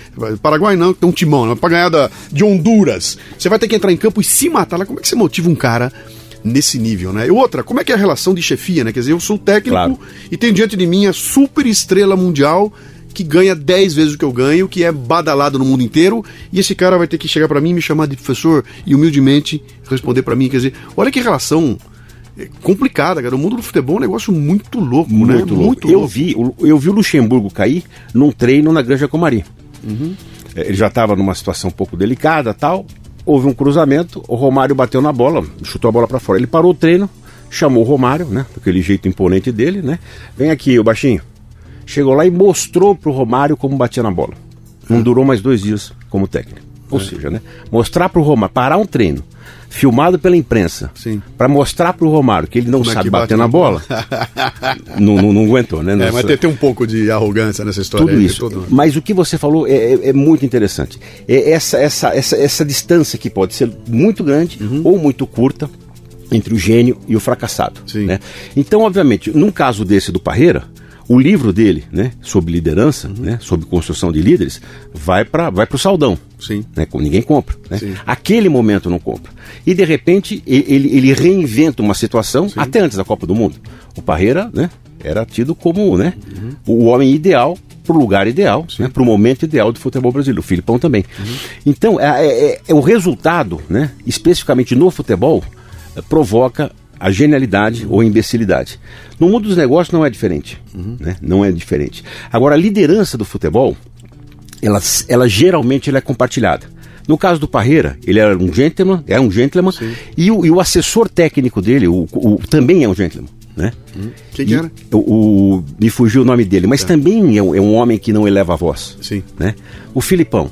Paraguai não, que tem um timão, né? pra ganhar da, de Honduras. Você vai ter que entrar em campo e se matar lá. Como é que você motiva um cara nesse nível, né? E outra, como é que é a relação de chefia, né? Quer dizer, eu sou técnico Claro. e tenho diante de mim a super estrela mundial que ganha 10 vezes o que eu ganho, que é badalado no mundo inteiro, e esse cara vai ter que chegar pra mim, me chamar de professor e humildemente responder pra mim, quer dizer, olha que relação é, complicada, cara. O mundo do futebol é um negócio muito louco, né? Muito louco. Eu vi, o- eu vi o Luxemburgo cair num treino na Granja Comari. É, Ele já estava numa situação um pouco delicada tal. Houve um cruzamento, o Romário bateu na bola, chutou a bola para fora. Ele parou o treino, chamou o Romário, né? Daquele jeito imponente dele, né? Vem aqui, o baixinho. Chegou lá e mostrou pro Romário como batia na bola. Não durou mais dois dias como técnico. Ou seja, né? Mostrar pro Romário, parar um treino, filmado pela imprensa, para mostrar pro Romário que ele não Como é sabe bate bater na na bola, [LAUGHS] não, não, não aguentou, né? É, Nessa- mas tem, tem um pouco de arrogância nessa história. tudo aí, isso. todo- Mas o que você falou é, é- é muito interessante. É essa, essa, essa, essa distância que pode ser muito grande ou muito curta entre o gênio e o fracassado. Sim. né? Então, obviamente, num caso desse do Parreira, O livro dele, né, sobre liderança, uhum. né, sobre construção de líderes, vai para vai o saldão. Sim. Né, ninguém compra. Né? Aquele momento não compra. E de repente ele, ele reinventa uma situação, Sim. até antes da Copa do Mundo. O Parreira né, era tido como né, uhum. o homem ideal para o lugar ideal, né, para o momento ideal do futebol brasileiro. O Filipão também. Uhum. Então, é, é, é, o resultado, né, especificamente no futebol, provoca a genialidade ou a imbecilidade. No mundo dos negócios não é diferente. Uhum. Né? Não é diferente. Agora, a liderança do futebol, ela, ela geralmente ela é compartilhada. No caso do Parreira, ele era um gentleman, é um gentleman, e o, e o, assessor técnico dele o, o, também é um gentleman. Né? Hum. Quem que era? O, me fugiu o nome dele, mas é. também é um, é um, homem que não eleva a voz. Sim. Né? O Filipão.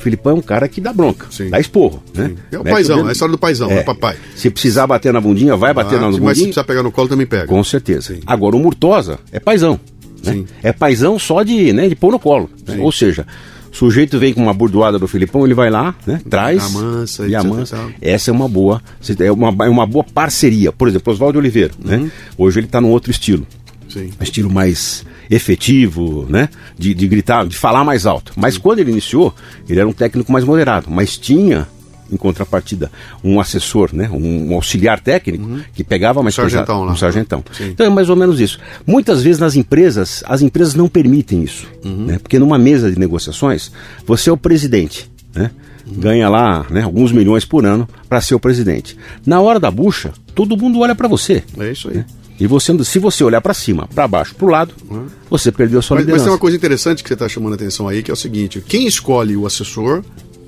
O Filipão é um cara que dá bronca, Sim. dá esporro. Né? É o paizão, é a história do paizão, é, é papai. Se precisar bater na bundinha, vai bater ah, na bundinha. Mas se precisar pegar no colo, também pega. Com certeza. Sim. Agora, o Murtosa é paizão. Né? É paizão só de, né, de pôr no colo. Né? Ou seja, o sujeito vem com uma burdoada do Filipão, ele vai lá, né? Traz. Amansa, e amansa. Essa é uma boa. É uma, é uma boa parceria. Por exemplo, Oswaldo Oliveira, né? uhum. né? Hoje ele está num outro estilo. Sim. Um estilo mais efetivo, né? De, de gritar, de falar mais alto. Mas quando ele iniciou, ele era um técnico mais moderado, mas tinha em contrapartida um assessor, né, um, auxiliar técnico uhum. que pegava mais um sargentão, um sargentão. Sim. Então é mais ou menos isso. Muitas vezes nas empresas as empresas não permitem isso, uhum. né, porque numa mesa de negociações você é o presidente, né, uhum. ganha lá né, alguns milhões por ano para ser o presidente. Na hora da bucha todo mundo olha para você. É isso aí. Né? E você, se você olhar para cima, para baixo, para o lado, uhum. você perdeu a sua mas, liderança. Mas tem uma coisa interessante que você está chamando a atenção aí, que é o seguinte: quem escolhe o assessor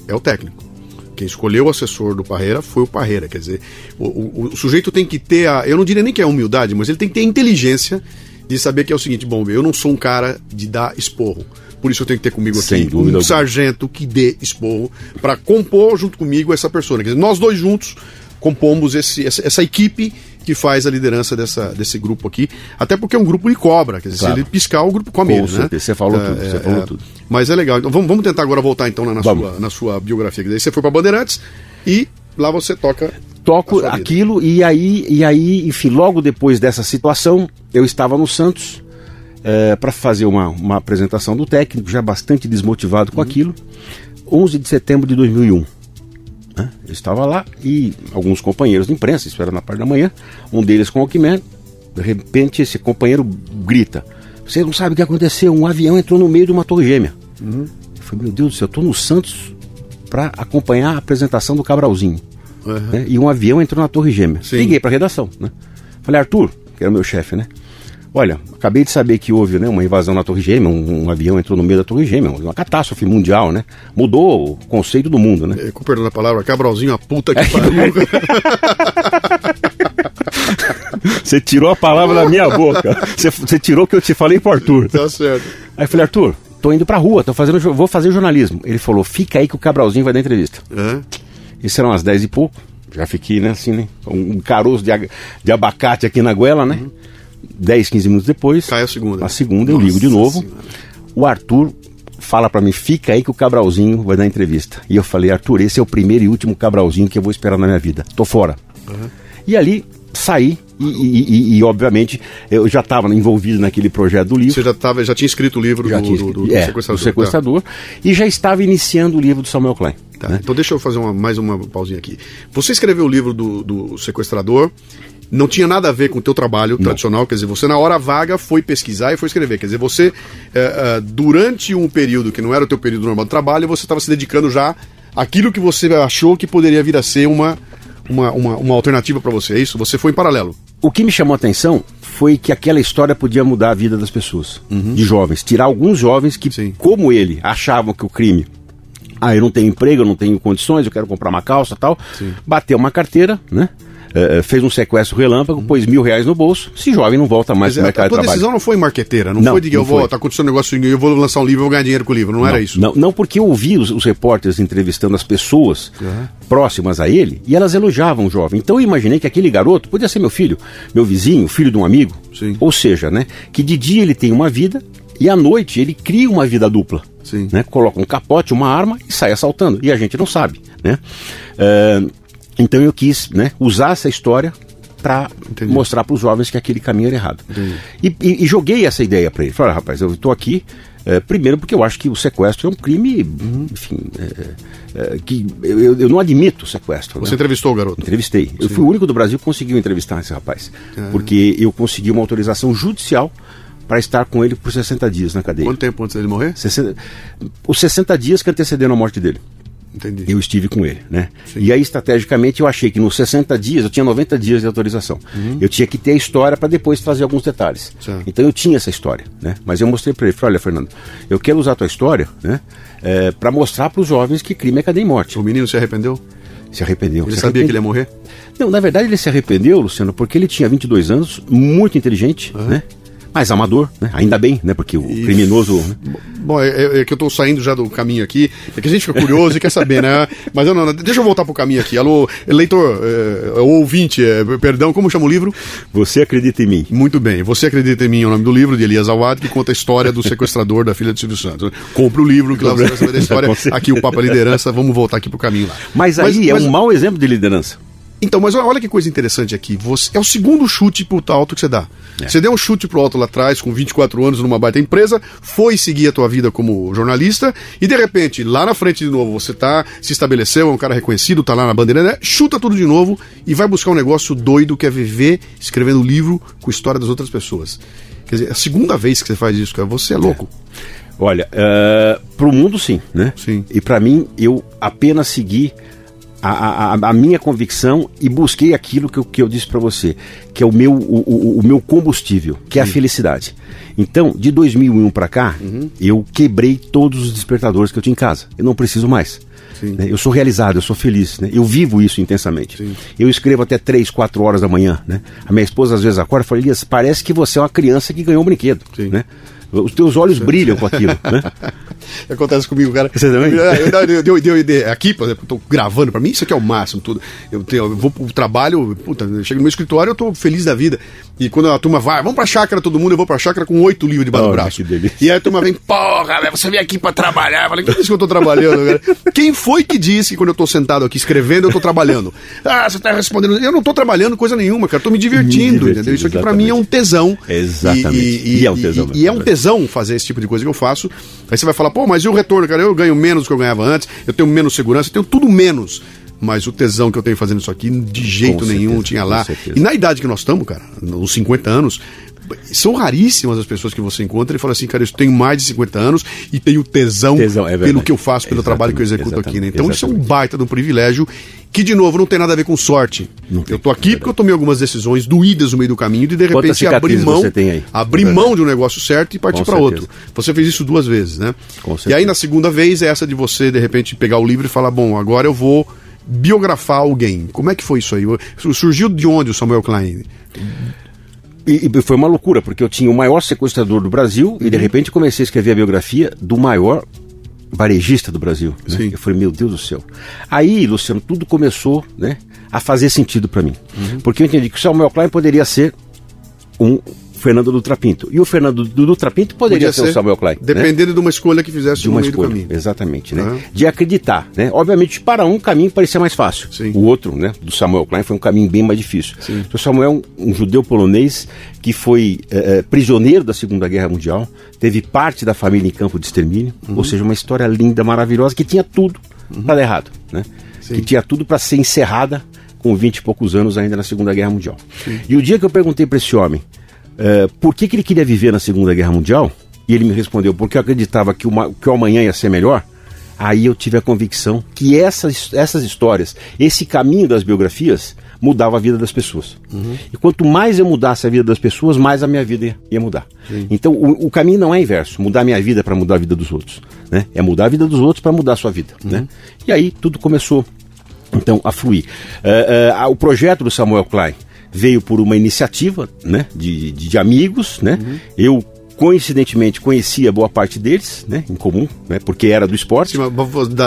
é o técnico. Quem escolheu o assessor do Parreira foi o Parreira. Quer dizer, o, o, o, sujeito tem que ter a. Eu não diria nem que é humildade, mas ele tem que ter a inteligência de saber que é o seguinte: bom, eu não sou um cara de dar esporro. Por isso eu tenho que ter comigo aqui um sargento que dê esporro para compor junto comigo essa pessoa. Quer dizer, nós dois juntos compomos esse, essa, essa equipe que faz a liderança dessa, desse grupo aqui. Até porque é um grupo de cobra. Quer dizer, claro. se ele piscar, o grupo come ele, né? Você falou é, tudo, você é, falou é, tudo. Mas é legal. Então vamos, vamos tentar agora voltar então na, na sua, na sua biografia. Daí você foi para Bandeirantes e lá você toca toco aquilo e aí e aí enfim logo depois dessa situação eu estava no Santos é, para fazer uma, uma apresentação do técnico já bastante desmotivado com uhum. aquilo 11 de setembro de 2001 né? Eu estava lá e alguns companheiros de imprensa, isso era na parte da manhã, um deles com o Walkman, de repente esse companheiro grita: Você não sabe o que aconteceu? Um avião entrou no meio de uma torre gêmea. Uhum. Eu falei: Meu Deus do céu, eu estou no Santos para acompanhar a apresentação do Cabralzinho. Uhum. Né? E um avião entrou na torre gêmea. Sim. Liguei para a redação. Né? Falei: Arthur, que era meu chefe, né? Olha, acabei de saber que houve né, uma invasão na Torre Gêmea, um, um, avião entrou no meio da Torre Gêmea, uma catástrofe mundial, né? Mudou o conceito do mundo, né? É, com perdão da palavra, Cabralzinho, a puta que pariu. [LAUGHS] Você tirou a palavra da minha boca. Você, você tirou o que eu te falei pro Arthur. Tá certo. Aí eu falei, Arthur, tô indo pra rua, tô fazendo, vou fazer jornalismo. Ele falou, fica aí que o Cabralzinho vai dar entrevista. É? Isso eram as 10 e pouco. Já fiquei, né, assim, né? Um caroço de, de abacate aqui na goela, né? Uhum. 10, 15 minutos depois. Cai a segunda. A segunda Nossa eu ligo de novo. Senhora. O Arthur fala para mim, fica aí que o Cabralzinho vai dar entrevista. E eu falei, Arthur, esse é o primeiro e último Cabralzinho que eu vou esperar na minha vida. Tô fora. Uhum. E ali saí e, e, e, e, obviamente eu já estava envolvido naquele projeto do livro. Você já, tava, já tinha escrito o livro já do, escrito, do, do, é, sequestrador, do sequestrador tá. e já estava iniciando o livro do Samuel Klein. Tá, né? Então deixa eu fazer uma, mais uma pausinha aqui. Você escreveu o livro do, do sequestrador não tinha nada a ver com o teu trabalho não. tradicional, quer dizer, você na hora vaga foi pesquisar e foi escrever, quer dizer, você é, é, durante um período que não era o teu período normal de trabalho, você estava se dedicando já àquilo que você achou que poderia vir a ser uma, uma, uma, uma alternativa para você, é isso? Você foi em paralelo. O que me chamou a atenção foi que aquela história podia mudar a vida das pessoas, uhum. de jovens, tirar alguns jovens que, Sim. como ele, achavam que o crime ah, eu não tenho emprego, eu não tenho condições, eu quero comprar uma calça tal. Sim. Bateu uma carteira, né? Uh, fez um sequestro relâmpago, uhum. pôs mil reais no bolso, esse jovem não volta mais para o mercado de trabalho. A decisão não foi marqueteira, não, não foi de que eu vou, tá acontecendo um negócio, eu vou lançar um livro, eu vou ganhar dinheiro com o livro, não, não era isso? Não, não, porque eu ouvi os, os repórteres entrevistando as pessoas uhum. próximas a ele e elas elogiavam o jovem. Então eu imaginei que aquele garoto podia ser meu filho, meu vizinho, filho de um amigo. Sim. Ou seja, né, que de dia ele tem uma vida e à noite ele cria uma vida dupla. Sim. Né? Coloca um capote, uma arma e sai assaltando. E a gente não sabe. Né? Uh, então eu quis né, usar essa história para mostrar para os jovens que aquele caminho era errado. E, e, e, joguei essa ideia para ele. Falei, rapaz, eu estou aqui é, primeiro porque eu acho que o sequestro é um crime, enfim, é, é, que eu, eu, não admito o sequestro. Você né? entrevistou o garoto? Entrevistei. Sim. Eu fui o único do Brasil que conseguiu entrevistar esse rapaz. É. Porque eu consegui uma autorização judicial para estar com ele por 60 dias na cadeia. Quanto tempo antes dele morrer? 60, os 60 dias que antecederam a morte dele. Entendi. Eu estive com ele, né? Sim. E aí, estrategicamente, eu achei que nos 60 dias, eu tinha 90 dias de autorização. Uhum. Eu tinha que ter a história para depois trazer alguns detalhes. Certo. Então eu tinha essa história, né? Mas eu mostrei para ele, falei, olha, Fernando, eu quero usar a tua história, né? É, para mostrar para os jovens que crime é cadeia e morte. O menino se arrependeu? Se arrependeu. Ele se sabia que ele ia morrer? Não, na verdade ele se arrependeu, Luciano, porque ele tinha 22 anos, muito inteligente, uhum. né? Mas amador, né? Ainda bem, né? Porque o e... criminoso. Né? Bom, é, é, é que eu estou saindo já do caminho aqui. É que a gente fica curioso e quer saber, né? [LAUGHS] Mas eu não, deixa eu voltar pro caminho aqui. Alô, leitor, é, ouvinte, é, perdão, como chama o livro? Você acredita em mim. Muito bem. Você acredita em mim é o nome do livro de Elias Awad, que conta a história do sequestrador da filha de Silvio Santos. Compre o livro, que lá você vai saber da [LAUGHS] história. aqui o Papa Liderança, vamos voltar aqui pro caminho lá. Mas aí mas, é mas... um mau exemplo de liderança. Então, mas olha que coisa interessante aqui. Você, é o segundo chute pro alto que você dá. É. Você deu um chute pro alto lá atrás, com 24 anos numa baita empresa, foi seguir a tua vida como jornalista, e de repente, lá na frente de novo, você tá, se estabeleceu, é um cara reconhecido, tá lá na bandeira, né? chuta tudo de novo e vai buscar um negócio doido que é viver escrevendo livro com a história das outras pessoas. Quer dizer, é a segunda vez que você faz isso, cara, você é louco. É. Olha, uh, pro mundo sim, né? Sim. E para mim, eu apenas segui a, a, a, minha convicção e busquei aquilo que eu, que eu disse para você, que é o meu, o, o, o meu combustível, que é a felicidade. Então, de 2001 para cá, uhum. eu quebrei todos os despertadores que eu tinha em casa. Eu não preciso mais. Né? Eu sou realizado, eu sou feliz. Né? Eu vivo isso intensamente. Sim. Eu escrevo até 3, 4 horas da manhã. Né? A minha esposa às vezes acorda e fala, Elias, parece que você é uma criança que ganhou um brinquedo. Né? Os teus olhos brilham com aquilo, né? [LAUGHS] Acontece comigo, cara. Você também? Eu, eu, eu, eu, aqui, por exemplo, tô gravando, para mim isso aqui é o máximo, tudo. Eu, tenho, eu vou pro trabalho, puta, chego no meu escritório, eu tô feliz da vida. E quando a turma vai, vamos pra chácara todo mundo, eu vou pra chácara com oito livros debaixo oh, do braço. E aí a turma vem, porra, você vem aqui pra trabalhar. Eu falei, que é isso que eu tô trabalhando, cara? Quem foi que disse que quando eu tô sentado aqui escrevendo, eu tô trabalhando? Ah, você tá respondendo. Eu não tô trabalhando coisa nenhuma, cara, tô me divertindo, me entendeu? Isso aqui para mim é um tesão. Exatamente. E, e, e é um tesão. E, e é um tesão fazer esse tipo de coisa que eu faço. Aí você vai falar, pô, mas e o retorno, cara? Eu ganho menos do que eu ganhava antes, eu tenho menos segurança, eu tenho tudo menos. Mas o tesão que eu tenho fazendo isso aqui, de jeito com nenhum, certeza, tinha lá. E na idade que nós estamos, cara, nos 50 anos, são raríssimas as pessoas que você encontra e fala assim, cara, eu tenho mais de 50 anos e tenho tesão, tesão é pelo que eu faço, pelo trabalho que eu executo aqui. Né? Então exatamente. isso é um baita de um privilégio que, de novo, não tem nada a ver com sorte. eu tô aqui porque eu tomei algumas decisões doídas no meio do caminho e de repente abrir mão, abrir é mão de um negócio certo e partir para outro. Você fez isso duas vezes, né? e aí na segunda vez é essa de você, de repente, pegar o livro e falar, bom, agora eu vou biografar alguém. Como é que foi isso aí? Surgiu de onde o Samuel Klein? E, e, foi uma loucura, porque eu tinha o maior sequestrador do Brasil uhum. e de uhum. repente comecei a escrever a biografia do maior varejista do Brasil. Né? Eu falei, meu Deus do céu. Aí, Luciano, tudo começou né, a fazer sentido para mim. Uhum. Porque eu entendi que o Samuel Klein poderia ser um Fernando Dutra Pinto. E o Fernando Dutra Pinto poderia Podia ser, o Samuel Klein. Né? Dependendo né? de uma escolha que fizesse de uma escolha, Exatamente, né? Uhum. De acreditar, né? Obviamente, para um caminho parecia mais fácil. Sim. O outro, né, do Samuel Klein, foi um caminho bem mais difícil. Sim. O Samuel é um, judeu polonês que foi é, prisioneiro da Segunda Guerra Mundial, teve parte da família em campo de extermínio, uhum. ou seja, uma história linda, maravilhosa, que tinha tudo uhum. para dar errado, né? Sim. Que tinha tudo para ser encerrada com 20 e poucos anos ainda na Segunda Guerra Mundial. Sim. E o dia que eu perguntei para esse homem é, por que, que ele queria viver na Segunda Guerra Mundial, e ele me respondeu porque eu acreditava que, uma, que o amanhã ia ser melhor, aí eu tive a convicção que essas, essas histórias, esse caminho das biografias, mudava a vida das pessoas. Uhum. E quanto mais eu mudasse a vida das pessoas, mais a minha vida ia, ia mudar. Sim. Então o, o, caminho não é inverso, mudar a minha vida para mudar a vida dos outros. Né? É mudar a vida dos outros para mudar a sua vida. Uhum. Né? E aí tudo começou então a fluir. Uh, uh, o projeto do Samuel Klein veio por uma iniciativa né, de, de, de amigos. Né? Uhum. Eu coincidentemente conhecia boa parte deles, né, em comum, né, porque era do esporte. Sim,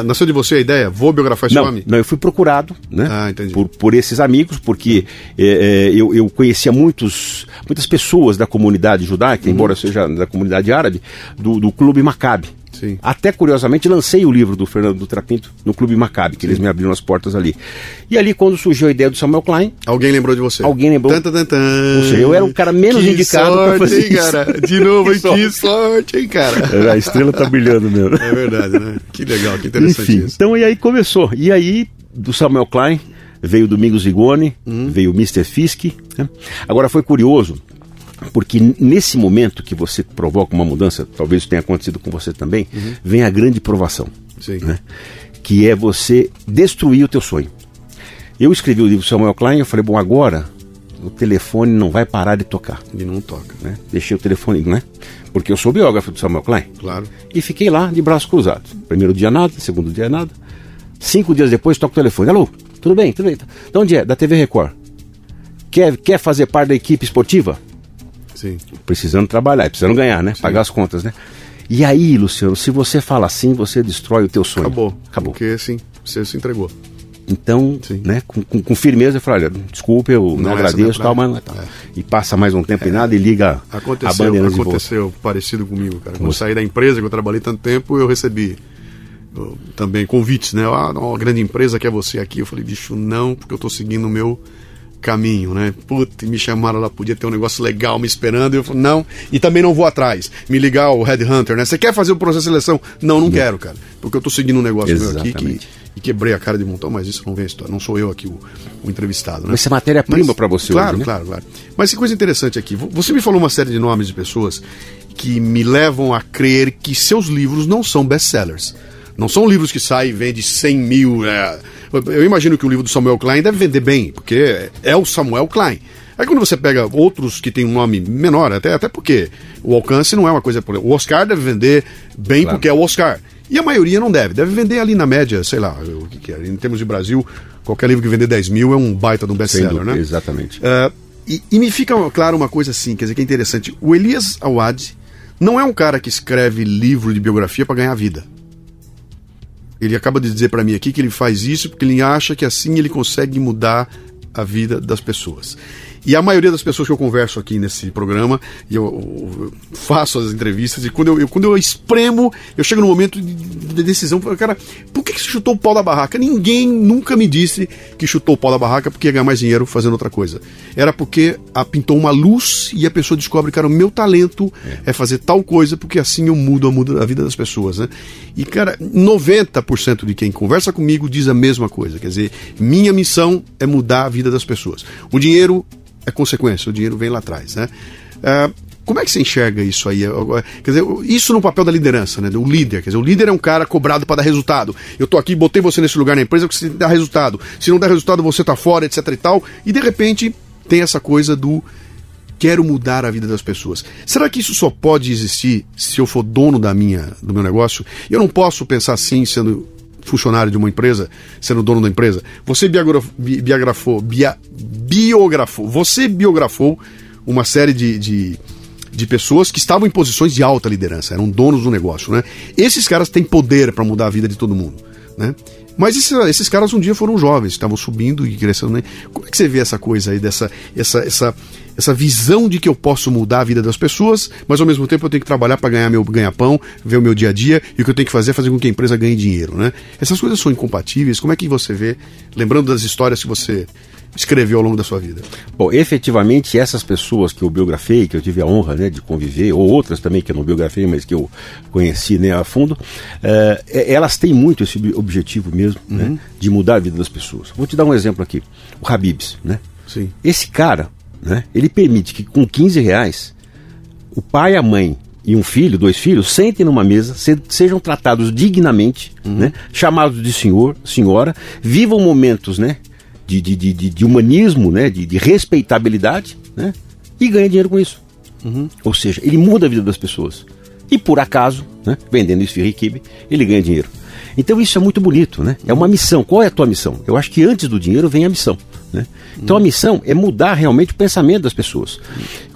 nasceu de você a ideia? Vou biografar esse não, homem? Não, eu fui procurado, né, ah, por, por esses amigos, porque é, é, eu, eu conhecia muitos, muitas pessoas da comunidade judaica, uhum. embora seja da comunidade árabe, do, do Clube Maccabi. Sim. Até curiosamente lancei o livro do Fernando Dutra Pinto no Clube Maccabi, que eles me abriram as portas ali. E ali quando surgiu a ideia do Samuel Klein, Alguém lembrou de você? Alguém lembrou. Tan, tan, tan. Ou seja, eu era o cara menos que indicado sorte, fazer hein, isso. cara? De novo? [LAUGHS] Que que sorte, hein, cara? [LAUGHS] a estrela tá brilhando mesmo. É verdade, né? Que legal, que interessante Enfim, isso. então e aí começou. E aí, do Samuel Klein, veio o Domingos Zigoni, Hum. veio o Mr. Fisk. né? Agora foi curioso, porque nesse momento que você provoca uma mudança, talvez tenha acontecido com você também, Uhum. vem a grande provação. Sim. né? Que é você destruir o teu sonho. Eu escrevi o livro Samuel Klein, eu falei, bom, agora o telefone não vai parar de tocar. Ele não toca, Né? Deixei o telefone, né? Porque eu sou biógrafo do Samuel Klein. claro. E fiquei lá de braços cruzados. Primeiro dia nada, segundo dia nada. Cinco dias depois toco o telefone. Alô, tudo bem, tudo bem. De onde é? Da TV Record. Quer, quer fazer parte da equipe esportiva? Sim. Precisando trabalhar, precisando ganhar, né? Pagar as contas, né? E aí, Luciano, se você fala assim, você destrói o teu sonho. Acabou. Acabou. Porque, sim, você se entregou. Então, Sim. né, com, com, com firmeza, eu falei, olha, desculpa, eu não, Não, essa agradeço, é tal, mas não é tal. É. E passa mais um tempo e nada e liga a Aconteceu, bandeira de volta. aconteceu parecido comigo, cara. Quando eu saí da empresa, que eu trabalhei tanto tempo, eu recebi eu, também convites, né? Ah, uma grande empresa quer você aqui. Eu falei, bicho, não, porque eu tô seguindo o meu caminho, né? Puta, e me chamaram lá, podia ter um negócio legal me esperando. E eu falei, não, e também não vou atrás. Me ligar o Headhunter, né? Você quer fazer o processo de seleção? Não, não quero, cara. Porque eu tô seguindo um negócio meu aqui que, Exatamente. e quebrei a cara de montão, mas isso não vem a história. Não sou eu aqui o, o entrevistado, né? Mas é matéria-prima para você claro, hoje, né? Claro, claro. Mas que coisa interessante aqui. Vo- Você me falou uma série de nomes de pessoas que me levam a crer que seus livros não são best-sellers. Não são livros que saem e vendem 100 mil. é. Eu imagino que o livro do Samuel Klein deve vender bem, porque é o Samuel Klein. Aí quando você pega outros que têm um nome menor, até, até porque o alcance não é uma coisa. O Oscar deve vender bem Claro. porque é o Oscar. E a maioria não deve. Deve vender ali na média, sei lá, o que, que é. Em termos de Brasil, qualquer livro que vender 10 mil é um baita de um best-seller, né? Exatamente. Ah, e, e me fica claro uma coisa assim, quer dizer, que é interessante. O Elias Awad não é um cara que escreve livro de biografia para ganhar vida. Ele acaba de dizer para mim aqui que ele faz isso porque ele acha que assim ele consegue mudar a vida das pessoas. E a maioria das pessoas que eu converso aqui nesse programa, e eu, eu faço as entrevistas, e quando eu, eu- quando eu espremo, eu chego no momento de, de decisão, cara, por que, que você chutou o pau da barraca? Ninguém nunca me disse que chutou o pau da barraca porque ia ganhar mais dinheiro fazendo outra coisa. Era porque a, pintou uma luz e a pessoa descobre, cara, o meu talento é, fazer tal coisa, porque assim eu mudo, eu mudo a vida das pessoas, né? E, cara, 90% de quem conversa comigo diz a mesma coisa. Quer dizer, minha missão é mudar a vida das pessoas. O dinheiro é consequência, o dinheiro vem lá atrás, né? Ah, como é que você enxerga isso aí? Quer dizer, isso no papel da liderança, né? O líder. Quer dizer, o líder é um cara cobrado para dar resultado. Eu tô aqui, botei você nesse lugar na empresa porque você dá resultado. Se não der resultado, você tá fora, etc e tal. E de repente tem essa coisa do quero mudar a vida das pessoas. Será que isso só pode existir se eu for dono da minha, do meu negócio? Eu não posso pensar assim, sendo funcionário de uma empresa, sendo dono da empresa. Você biografou, bi- biografou, bia- biografou, você biografou uma série de, de, de pessoas que estavam em posições de alta liderança, eram donos do negócio, né? Esses caras têm poder para mudar a vida de todo mundo, né? Mas esses, esses caras um dia foram jovens, estavam subindo e crescendo. Né? Como é que você vê essa coisa aí, dessa essa, essa, essa visão de que eu posso mudar a vida das pessoas, mas ao mesmo tempo eu tenho que trabalhar para ganhar meu ganha-pão, ver o meu dia a dia, e o que eu tenho que fazer é fazer com que a empresa ganhe dinheiro, né? Essas coisas são incompatíveis. Como é que você vê, lembrando das histórias que você escreveu ao longo da sua vida? Bom, efetivamente, essas pessoas que eu biografei, que eu tive a honra né, de conviver, ou outras também que eu não biografei, mas que eu conheci né, a fundo, eh, elas têm muito esse ob- objetivo mesmo, né, de mudar a vida das pessoas. Vou te dar um exemplo aqui. O Habibs, né? Sim. Esse cara, né, ele permite que com 15 reais, o pai, a mãe e um filho, dois filhos, sentem numa mesa, se- sejam tratados dignamente, né, chamados de senhor, senhora, vivam momentos, né, de, de, de, de- humanismo, né, de, de respeitabilidade, né, e ganha dinheiro com isso. Ou seja, ele muda a vida das pessoas. E por acaso, né, vendendo esfirra e quibe, ele ganha dinheiro. Então isso é muito bonito, né? É uma missão. Qual é a tua missão? Eu acho que antes do dinheiro vem a missão. Né? Então a missão é mudar realmente o pensamento das pessoas.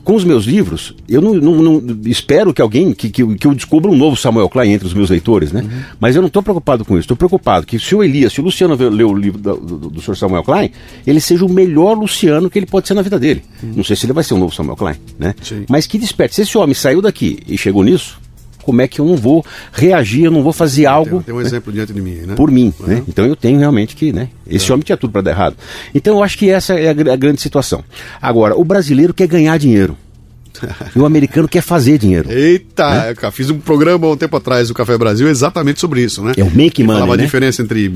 Com os meus livros, eu não, não- não- espero que alguém, que, que, eu- que eu descubra um novo Samuel Klein entre os meus leitores, né? Mas eu não estou preocupado com isso. Estou preocupado que se o Elias, se o Luciano leu o livro do, do, do Sr. Samuel Klein, ele seja o melhor Luciano que ele pode ser na vida dele. Não sei se ele vai ser um novo Samuel Klein, né? Sim. Mas que desperte. Se esse homem saiu daqui e chegou nisso, como é que eu não vou reagir, eu não vou fazer algo. Tem, um né, exemplo diante de mim, né? Por mim, uhum. né? Então eu tenho realmente que, né? Esse é. homem tinha tudo para dar errado. Então eu acho que essa é a, a grande situação. Agora, o brasileiro quer ganhar dinheiro. [LAUGHS] E o americano quer fazer dinheiro. Eita, né? fiz um programa um tempo atrás do Café Brasil exatamente sobre isso, né? É o make money. Falava né? a diferença entre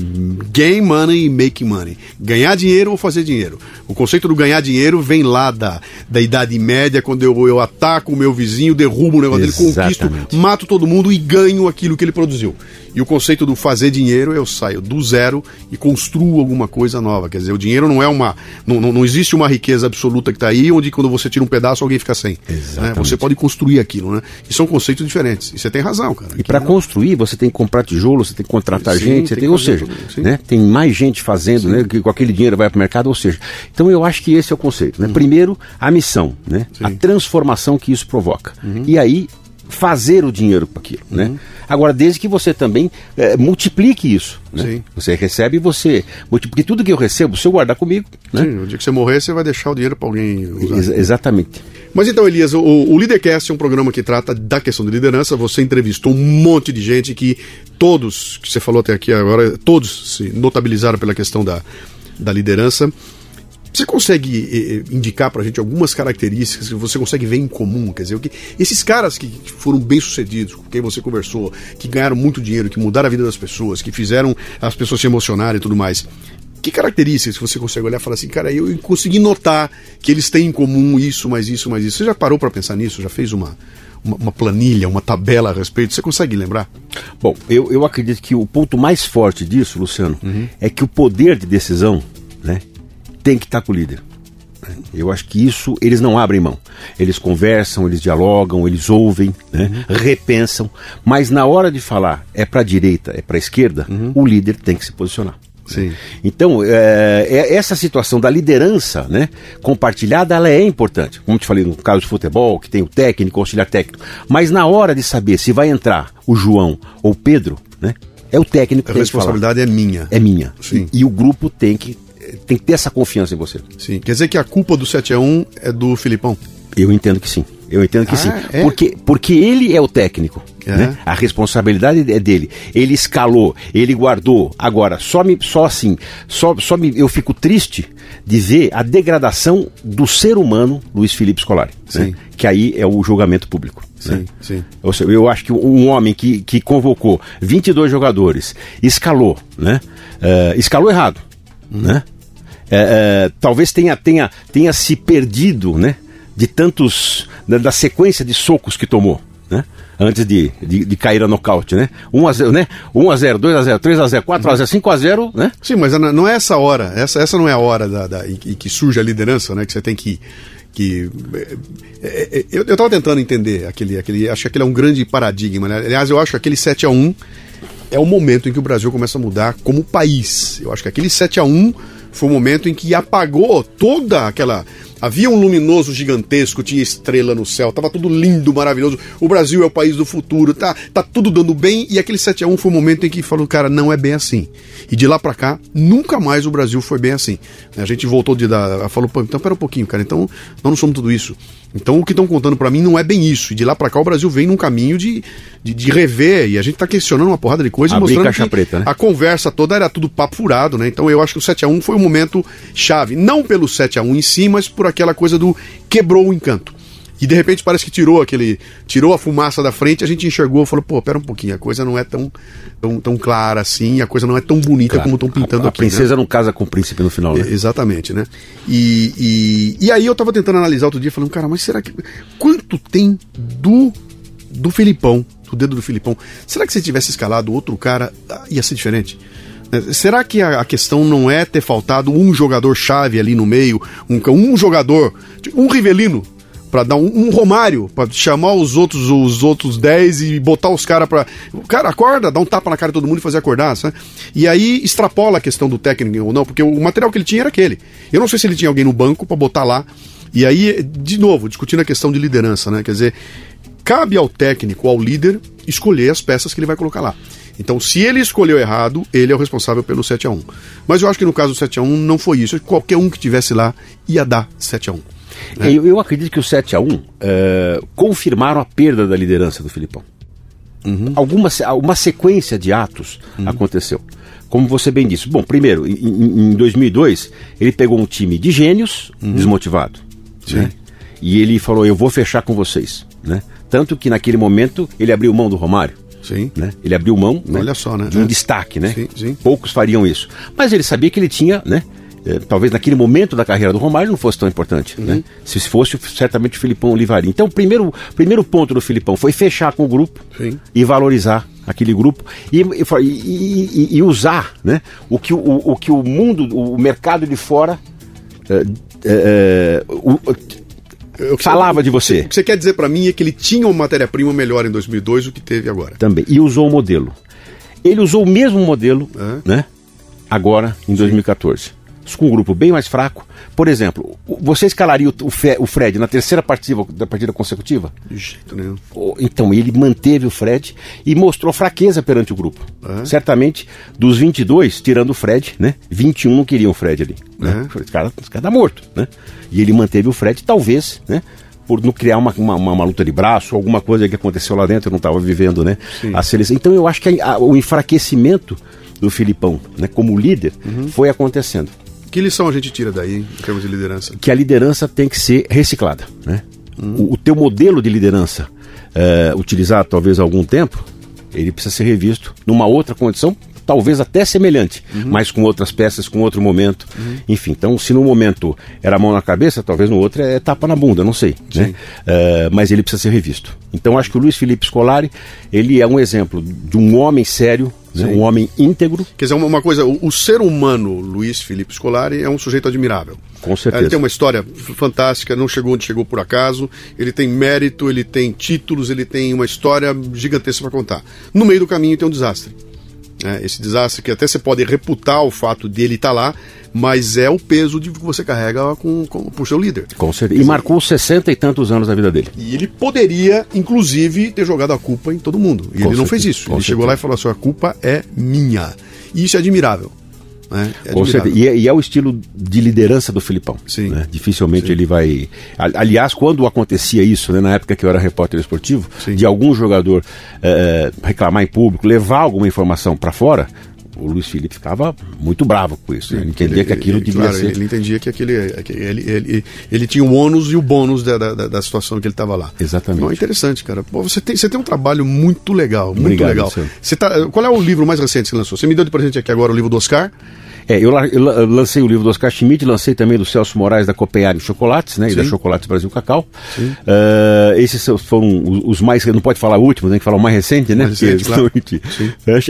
gain money e make money. Ganhar dinheiro ou fazer dinheiro. O conceito do ganhar dinheiro vem lá da, da Idade Média, quando eu, eu ataco o meu vizinho, derrubo o negócio exatamente. dele, conquisto, mato todo mundo e ganho aquilo que ele produziu. E o conceito do fazer dinheiro, eu saio do zero e construo alguma coisa nova. Quer dizer, o dinheiro não é uma. Não, não, não existe uma riqueza absoluta que está aí, onde quando você tira um pedaço alguém fica sem. Né? Você pode construir aquilo, né? E são conceitos diferentes. E você tem razão, cara. E para não... construir, você tem que comprar tijolo, você tem que contratar Sim, gente, você tem, tem ou seja, né? tem mais gente fazendo, né? Que com aquele dinheiro vai para o mercado, ou seja. Então eu acho que esse é o conceito. Né? Uhum. Primeiro, a missão, né? A transformação que isso provoca. Uhum. E aí fazer o dinheiro com aquilo, né? uhum. Agora, desde que você também é, multiplique isso, né? Você recebe e você multiplique tudo que eu recebo, se eu guardar comigo, né? Sim, o dia que você morrer, você vai deixar o dinheiro para alguém usar. Ex exatamente. Mas então, Elias, o, o Leadercast é um programa que trata da questão de liderança. Você entrevistou um monte de gente que todos, que você falou até aqui agora, todos se notabilizaram pela questão da, da liderança. Você consegue eh, eh indicar para a gente algumas características que você consegue ver em comum? Quer dizer, que, esses caras que foram bem-sucedidos, com quem você conversou, que ganharam muito dinheiro, que mudaram a vida das pessoas, que fizeram as pessoas se emocionarem e tudo mais, que características você consegue olhar e falar assim, cara, eu consegui notar que eles têm em comum isso, mais isso, mais isso. Você já parou para pensar nisso? Já fez uma, uma, uma, planilha, uma tabela a respeito? Você consegue lembrar? Bom, eu, eu acredito que o ponto mais forte disso, Luciano, uhum. é que o poder de decisão, né, tem que estar com o líder. Eu acho que isso eles não abrem mão. Eles conversam, eles dialogam, eles ouvem, né? uhum. repensam, mas na hora de falar é para a direita, é para a esquerda, uhum. o líder tem que se posicionar. Sim. Então, é, é, essa situação da liderança né, compartilhada ela é importante. Como te falei no caso de futebol, que tem o técnico, o auxiliar técnico. Mas na hora de saber se vai entrar o João ou o Pedro, né, é o técnico que A responsabilidade é minha. É minha. Sim. E, e o grupo tem que tem que ter essa confiança em você. Sim. Quer dizer que a culpa do 7 a 1 é do Filipão? Eu entendo que sim. Eu entendo que ah, sim. É? Porque, porque ele é o técnico. É. Né? A responsabilidade é dele. Ele escalou, ele guardou. Agora, só, me, só assim, só, só me, eu fico triste de ver a degradação do ser humano Luiz Felipe Scolari. Né? Que aí é o julgamento público. Sim, né? sim. Ou seja, eu acho que um homem que, que convocou 22 jogadores, escalou, né? Uh, escalou errado, uhum. né? É, é, talvez tenha, tenha, tenha se perdido, né? De tantos. Da, da sequência de socos que tomou, né? Antes de, de, de, cair a nocaute, né? 1x0, né? 1x0, 2x0, 3x0, 4x0, 5x0, né? Sim, mas não é essa hora. Essa, essa não é a hora da, da, em, que surge a liderança, né? Que você tem que. que é, é, é eu estava tentando entender aquele, aquele. Acho que aquele é um grande paradigma, né? Aliás, eu acho que aquele 7x1 é o momento em que o Brasil começa a mudar como país. Eu acho que aquele 7x1 foi o momento em que apagou toda aquela. Havia um luminoso gigantesco, tinha estrela no céu, tava tudo lindo, maravilhoso. O Brasil é o país do futuro, tá, tá tudo dando bem. E aquele 7 a 1 foi o momento em que falou, cara, não é bem assim. E de lá para cá, nunca mais o Brasil foi bem assim. A gente voltou de dar. Falou, então pera um pouquinho, cara, então não somos tudo isso. Então o que estão contando para mim não é bem isso. E de lá para cá o Brasil vem num caminho de, de, de, rever. E a gente tá questionando uma porrada de coisa Abrir mostrando que preta, né? a conversa toda era tudo papo furado, né? Então eu acho que o 7 a 1 foi um momento chave. Não pelo 7 a 1 em si, mas por aquela coisa do quebrou o encanto. E de repente parece que tirou aquele. tirou a fumaça da frente, a gente enxergou e falou, pô, pera um pouquinho, a coisa não é tão, tão, tão clara assim, a coisa não é tão bonita claro. como estão pintando a, a aqui. A princesa né? não casa com o príncipe no final, né? É, exatamente, né? E, e, e aí eu tava tentando analisar outro dia, falando, cara, mas será que. Quanto tem do. do Filipão, do dedo do Filipão? Será que se tivesse escalado outro cara, ah, ia ser diferente? É, será que a questão não é ter faltado um jogador chave ali no meio, um, um jogador, um Rivelino, para dar um, um, Romário, para chamar os outros os outros 10 e botar os caras para cara acorda, dá um tapa na cara de todo mundo e fazer acordar, sabe? E aí extrapola a questão do técnico ou não, porque o material que ele tinha era aquele. Eu não sei se ele tinha alguém no banco para botar lá. E aí, de novo, discutindo a questão de liderança, né? Quer dizer, cabe ao técnico, ao líder, escolher as peças que ele vai colocar lá. Então, se ele escolheu errado, ele é o responsável pelo 7 a 1 Mas eu acho que no caso do 7 a 1 não foi isso. Qualquer um que tivesse lá ia dar 7 a 1 é. Eu, eu, acredito que o 7 a 1 uh, é, confirmaram a perda da liderança do Filipão. uhum. alguma uma sequência de atos uhum. aconteceu. Como você bem disse. Bom, primeiro, em, em 2002, ele pegou um time de gênios uhum. desmotivado. Né? E ele falou: Eu vou fechar com vocês. Né? Tanto que naquele momento ele abriu mão do Romário. Sim. Né? Ele abriu mão né, Olha só, né? de um é. destaque, né? Sim, sim. Poucos fariam isso. Mas ele sabia que ele tinha, né? É, talvez naquele momento da carreira do Romário não fosse tão importante. Uhum. Né? Se fosse, certamente o Filipão levaria. Então, o primeiro, primeiro ponto do Filipão foi fechar com o grupo sim. e valorizar aquele grupo e, e, e, e usar né? o, que, o, o que o mundo, o mercado de fora. É, é, o, eu, falava de você. O que você quer dizer para mim é que ele tinha uma matéria-prima melhor em 2002 do que teve agora. Também. E usou o modelo. Ele usou o mesmo modelo, é. né? Agora, em 2014 com um grupo bem mais fraco. Por exemplo, você escalaria o, o Fred na terceira partida da partida consecutiva? De jeito nenhum. Então, ele manteve o Fred e mostrou fraqueza perante o grupo. É. Certamente, dos 22, tirando o Fred, né? 21 não queriam o Fred ali. Né? É. Esse cara, esse cara tá morto, né? E ele manteve o Fred, talvez, né? por não criar uma, uma, uma, luta de braço, alguma coisa que aconteceu lá dentro, eu não estava vivendo né, a seleção. Então eu acho que a, a, o enfraquecimento do Filipão, né, como líder, uhum. foi acontecendo. Que lição a gente tira daí, em termos de liderança? Que a liderança tem que ser reciclada. Né? Hum. O, o, teu modelo de liderança, é, utilizado talvez há algum tempo, ele precisa ser revisto numa outra condição, talvez até semelhante, uhum. mas com outras peças, com outro momento. Uhum. Enfim, então se no momento era mão na cabeça, talvez no outro é tapa na bunda, não sei. Né? Uh, mas ele precisa ser revisto. Então acho que o Luiz Felipe Scolari, ele é um exemplo de um homem sério, né? um homem íntegro. Quer dizer, uma coisa, o, o, ser humano Luiz Felipe Scolari é um sujeito admirável. Com certeza. Ele tem uma história fantástica, não chegou onde chegou por acaso, ele tem mérito, ele tem títulos, ele tem uma história gigantesca para contar. No meio do caminho tem um desastre. Né? Esse desastre que até você pode reputar o fato dele estar tá lá, mas é o peso de que você carrega com, com, por seu líder. Com certeza. E marcou sessenta e tantos anos da vida dele. E ele poderia, inclusive, ter jogado a culpa em todo mundo. E com ele certeza. não fez isso. Com ele certeza. chegou lá e falou assim: a culpa é minha. E isso é admirável. Né? É Com certeza. E é, e é, o estilo de liderança do Filipão. Sim. Né? Dificilmente Sim. ele vai. Aliás, quando acontecia isso, né, na época que eu era repórter esportivo, Sim. de algum jogador é, reclamar em público, levar alguma informação para fora, o Luiz Felipe ficava muito bravo com isso. Sim, ele entendia ele, que aquilo ele, devia claro, ser. Ele entendia que aquele, ele, ele, ele, tinha o ônus e o bônus da, da, da situação que ele estava lá. Exatamente. Então, é interessante, cara. Pô, você, tem, você tem um trabalho muito legal, muito Obrigado, legal. Você tá, qual é o livro mais recente que você lançou? Você me deu de presente aqui agora o livro do Oscar. É, eu, eu, lancei o livro do Oscar Schmidt, lancei também do Celso Moraes da Copenhague Chocolates, né? Sim. E da Chocolates Brasil Cacau. Uh, esses foram os mais, não pode falar últimos, tem que falar o mais recente, né? Mais recente, claro.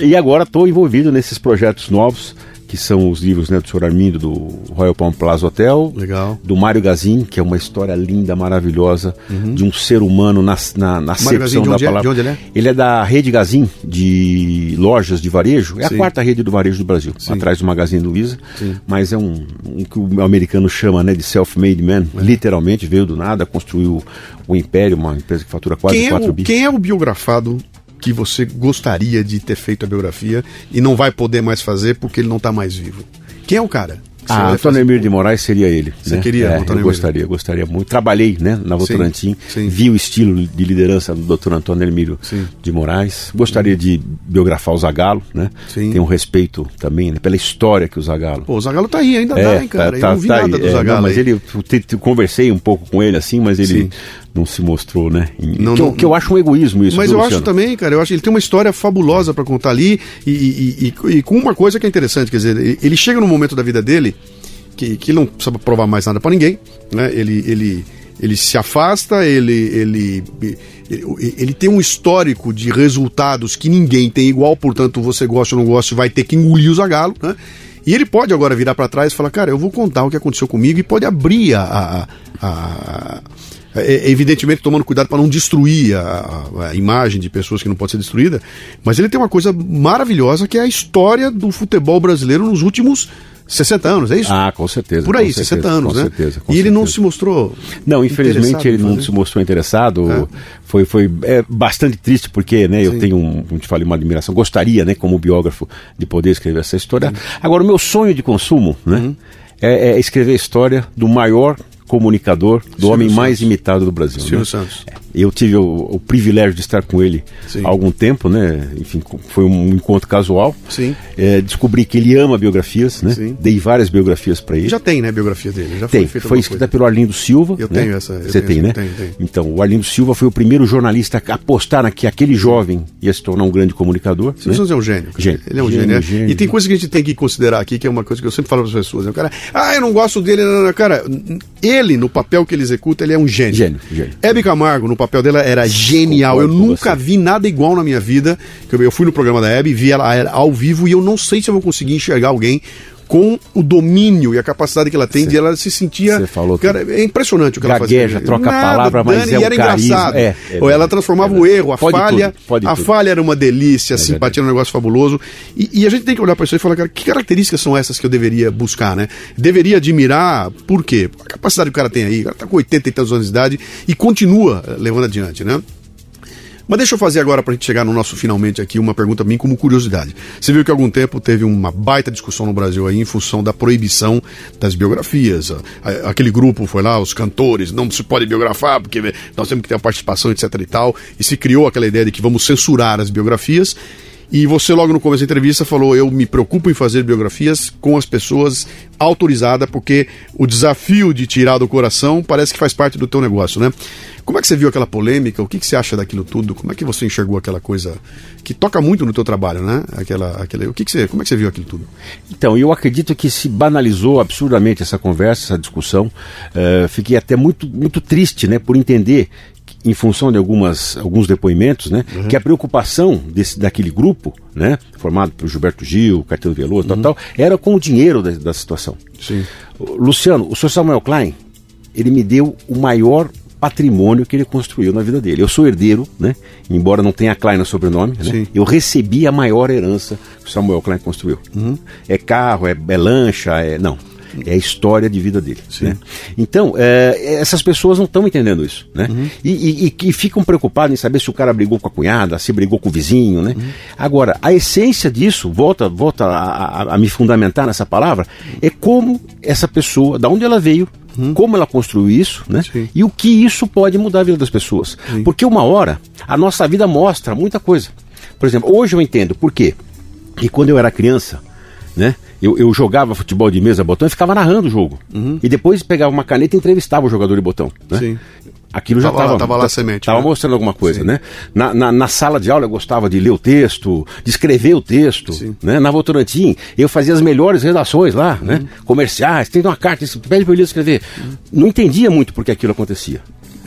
E agora estou envolvido nesses projetos novos que são os livros né, do Sr. Armindo, do Royal Palm Plaza Hotel, Legal. do Mário Gazin, que é uma história linda, maravilhosa, uhum. de um ser humano na, na, na acepção da palavra. É? De onde ele é? Ele é da rede Gazin, de lojas de varejo, é Sim. a quarta rede do varejo do Brasil, Sim. atrás do Magazine Luiza, Sim. mas é um, um, que o americano chama né, de self-made man, é. literalmente veio do nada, construiu o Império, uma empresa que fatura quase quem 4 é bi. Quem é o biografado que você gostaria de ter feito a biografia e não vai poder mais fazer porque ele não está mais vivo? Quem é o cara? Ah, Antônio Emílio de Moraes seria ele. Você né? queria, é, Eu gostaria, gostaria muito. Trabalhei né, na Votorantim, vi o estilo de liderança do Dr. Antônio Emílio sim. de Moraes. Gostaria de biografar o Zagalo, né? Sim. Tenho um respeito também né, pela história que o Zagalo. Pô, o Zagalo tá aí, ainda é, tá, hein, cara? Tá, eu não vi tá nada aí, do Zagalo. É, não, mas ele, eu conversei um pouco com ele assim, mas ele não se mostrou, né? Não, que, não, eu, que, eu, acho um egoísmo isso. Mas eu Luciano. acho também, cara, eu acho que ele tem uma história fabulosa para contar ali e, e, e, com uma coisa que é interessante, quer dizer, ele chega no momento da vida dele que, que ele não precisa provar mais nada para ninguém, né? Ele, ele, ele se afasta, ele, ele, ele, ele, tem um histórico de resultados que ninguém tem igual, portanto, você gosta ou não gosta, vai ter que engolir o Zagalo, né? E ele pode agora virar para trás e falar, cara, eu vou contar o que aconteceu comigo e pode abrir a, a, a é, é, evidentemente tomando cuidado para não destruir a, a, imagem de pessoas que não pode ser destruída, mas ele tem uma coisa maravilhosa que é a história do futebol brasileiro nos últimos 60 anos, é isso? Ah, com certeza. Por aí, certeza, 60 anos, com né? Certeza, com e ele certeza. não se mostrou. Não, infelizmente ele não se mostrou interessado. É. Foi, foi é, bastante triste, porque né, eu tenho, um, como te falei, uma admiração. Gostaria, né, como biógrafo, de poder escrever essa história. Sim. Agora, o meu sonho de consumo né, uhum. é, é escrever a história do maior comunicador, do Silvio homem Santos. mais imitado do Brasil. Silvio né? Santos. É Eu tive o, o privilégio de estar com ele Sim. há algum tempo, né? Enfim, foi um encontro casual. Sim. É, descobri que ele ama biografias, né? Sim. Dei várias biografias para ele. Já tem, né, a biografia dele. Já Tem, foi foi, escrita coisa. pelo Arlindo Silva. Eu né? tenho essa, Você tem, essa, né? tenho, tenho. Então, o Arlindo Silva foi o primeiro jornalista a apostar que aquele jovem ia se tornar um grande comunicador. Você né? é um gênio. Gênio. Ele é um Gênio, gênio, né? gênio. E tem coisa que a gente tem que considerar aqui, que é uma coisa que eu sempre falo para as pessoas. Né? O cara, ah, eu não gosto dele. Não, não. Cara, ele, no papel que ele executa, ele é um gênio. Gênio, gênio. Hebe Camargo, no papel dela, era genial. Eu nunca vi nada igual na minha vida. Eu fui no programa da Hebe, vi ela ela ao vivo e eu não sei se eu vou conseguir enxergar alguém com o domínio e a capacidade que ela tem de ela se sentia. Você falou cara, é impressionante o que ela Gagueja, fazia. troca a Nada, palavra, mas Dani, é era carisma. engraçado. É, é Ou ela transformava é o erro, a Pode falha. tudo, pode a tudo. falha era uma delícia, a verdade. simpatia era um negócio fabuloso. E, e a gente tem que olhar para isso e falar, cara, que características são essas que eu deveria buscar, né? Deveria admirar, por quê? A capacidade que o cara tem aí, o cara tá com 80 e tantos anos de idade e continua eh, levando adiante, né? Mas deixa eu fazer agora, para a gente chegar no nosso finalmente aqui, uma pergunta minha como curiosidade. Você viu que há algum tempo teve uma baita discussão no Brasil aí em função da proibição das biografias. Aquele grupo foi lá, os cantores, não se pode biografar porque nós temos que ter a participação, etc e tal. E se criou aquela ideia de que vamos censurar as biografias. E você, logo no começo da entrevista, falou: Eu me preocupo em fazer biografias com as pessoas autorizadas, porque o desafio de tirar do coração parece que faz parte do teu negócio, né? Como é que você viu aquela polêmica? O que, que você acha daquilo tudo? Como é que você enxergou aquela coisa que toca muito no teu trabalho, né? Aquela, aquela, o que, que você, como é que você viu aquilo tudo? Então, eu acredito que se banalizou absurdamente essa conversa, essa discussão. Eh, fiquei até muito, muito triste, né, por entender, em função de algumas, alguns depoimentos, né, que a preocupação desse, daquele grupo, né, formado por Gilberto Gil, Caetano Veloso, tal, tal, era com o dinheiro da, da situação. Sim. Luciano, o Sr. Samuel Klein, ele me deu o maior patrimônio que ele construiu na vida dele. Eu sou herdeiro, né? Embora não tenha Klein no sobrenome, né? Eu recebi a maior herança que o Samuel Klein construiu. É carro, é, é lancha, é não. É a história de vida dele. Né? Então, é, essas pessoas não estão entendendo isso. Né? E, e- e- e ficam preocupadas em saber se o cara brigou com a cunhada, se brigou com o vizinho. Né? Agora, a essência disso, volta, volta a, a- a me fundamentar nessa palavra, é como essa pessoa, da onde ela veio, como ela construiu isso, né? Sim. E o que isso pode mudar a vida das pessoas. Porque uma hora, a nossa vida mostra muita coisa. Por exemplo, hoje eu entendo por quê. E quando eu era criança, né? Eu, eu jogava futebol de mesa botão e ficava narrando o jogo. E depois pegava uma caneta e entrevistava o jogador de botão. Né? Sim. Aquilo já Tava estava tava lá a semente, Tava né? mostrando alguma coisa, Sim. né? Na, na, na sala de aula eu gostava de ler o texto, de escrever o texto, Sim. né? Na Votorantim eu fazia as melhores redações lá, né? Uhum. Comerciais, tem uma carta, pede para eu escrever. Não entendia muito por que aquilo acontecia.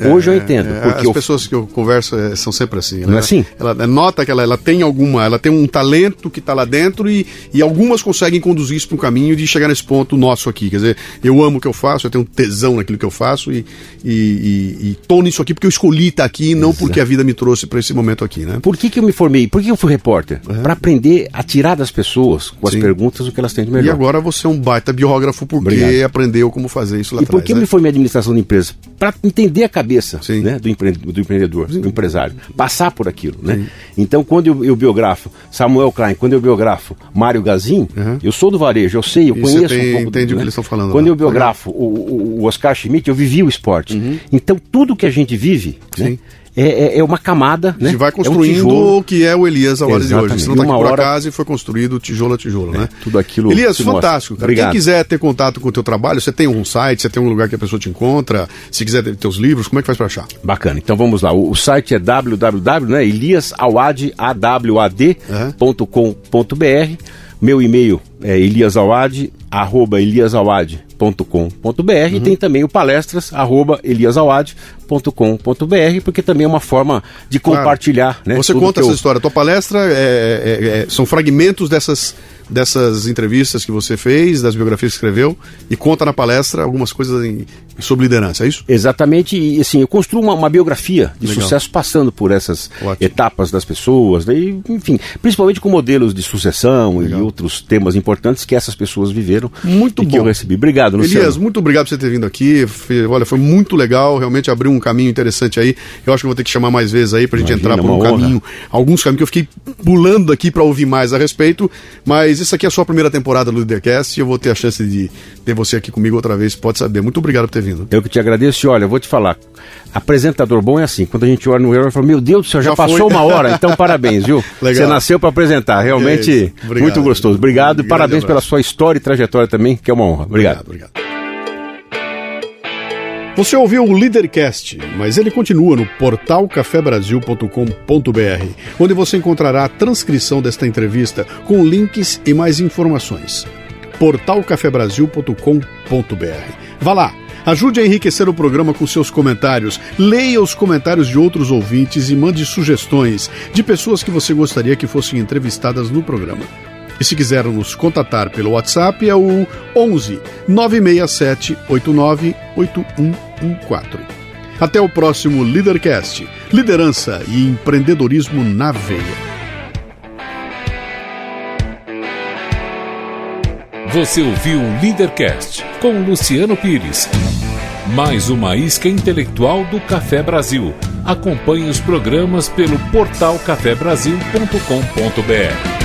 Hoje eu entendo, É, porque as eu pessoas que eu converso é, são sempre assim. Não né? é assim? Ela ela nota que ela, ela tem alguma, ela tem um talento que está lá dentro e, e algumas conseguem conduzir isso para um caminho de chegar nesse ponto nosso aqui. Quer dizer, eu amo o que eu faço, eu tenho tesão naquilo que eu faço e, e, e, e tô nisso aqui porque eu escolhi estar aqui, não porque a vida me trouxe para esse momento aqui, né? Por que, que eu me formei? Por que eu fui repórter? Para aprender a tirar das pessoas, com as Sim. perguntas, o que elas têm de E melhor. agora você é um baita biógrafo porque Obrigado. aprendeu como fazer isso lá E por atrás. que eu né? me formei em administração de empresa? Para entender a cabeça Sim. né, do, empre- do empreendedor, do empresário. Passar por aquilo. Né? Então, quando eu, eu biografo Samuel Klein, quando eu biografo Mário Gazin, Uhum. eu sou do varejo, eu sei, eu E conheço tem- um pouco entende do, o que eles estão falando Quando lá. eu biografo o, o- Oscar Schmidt, eu vivi o esporte. Então, tudo que a gente vive né, Uhum. Sim. É, é- é uma camada. Né? gente vai É um construindo o que é o Elias a hora de hoje. Exatamente. Isso não está aqui por hora- acaso e foi construído tijolo a tijolo, né? tudo aquilo Elias, se fantástico. Cara. Quem quiser ter contato com o teu trabalho, você tem um site, você tem um lugar que a pessoa te encontra, se quiser ter teus livros, como é que faz para achar? Bacana. Então vamos lá. O, o site é www, né, eliasawad.com.br. Meu e-mail é eliasawad, arroba eliasawad.com.br e tem também o palestras, arroba eliasawad.com.br, porque também é uma forma de Claro. compartilhar. Né, Você conta essa história. A tua palestra é- é- é- são fragmentos dessas, dessas entrevistas que você fez, das biografias que escreveu, e conta na palestra algumas coisas em- sobre liderança, é isso? Exatamente, e assim, eu construo uma, uma biografia de Legal. sucesso passando por essas Ótimo. etapas das pessoas, né, e, enfim, principalmente com modelos de sucessão e outros temas importantes que essas pessoas viveram Muito e que bom. eu recebi. Obrigado, Luciano. Elias, muito obrigado por você ter vindo aqui. Olha, foi muito legal, realmente abriu um caminho interessante aí. Eu acho que vou ter que chamar mais vezes aí pra gente Imagina, entrar por um honra. caminho, alguns caminhos que eu fiquei pulando aqui pra ouvir mais a respeito, mas Isso aqui é a sua primeira temporada do Leadercast e eu vou ter a chance de ter você aqui comigo outra vez, pode saber. Muito obrigado por ter vindo. Eu que te agradeço e olha, eu vou te falar, apresentador bom é assim, quando a gente olha no relógio e fala, meu Deus do céu, já, já passou foi. uma hora, então parabéns, viu? [LAUGHS] Legal. Você nasceu para apresentar, realmente é muito gostoso. Obrigado e parabéns pela sua história e trajetória também, que é uma honra. Obrigado. obrigado, obrigado. Você ouviu o Leadercast, mas ele continua no portal cafebrasil.com.br, onde você encontrará a transcrição desta entrevista com links e mais informações. portalcafebrasil.com.br. Vá lá, ajude a enriquecer o programa com seus comentários, leia os comentários de outros ouvintes e mande sugestões de pessoas que você gostaria que fossem entrevistadas no programa. E se quiser nos contatar pelo WhatsApp é o 11 967 89 8114. Até o próximo Leadercast. Liderança e empreendedorismo na veia. Você ouviu o Leadercast com Luciano Pires. Mais uma isca intelectual do Café Brasil. Acompanhe os programas pelo portal cafebrasil.com.br.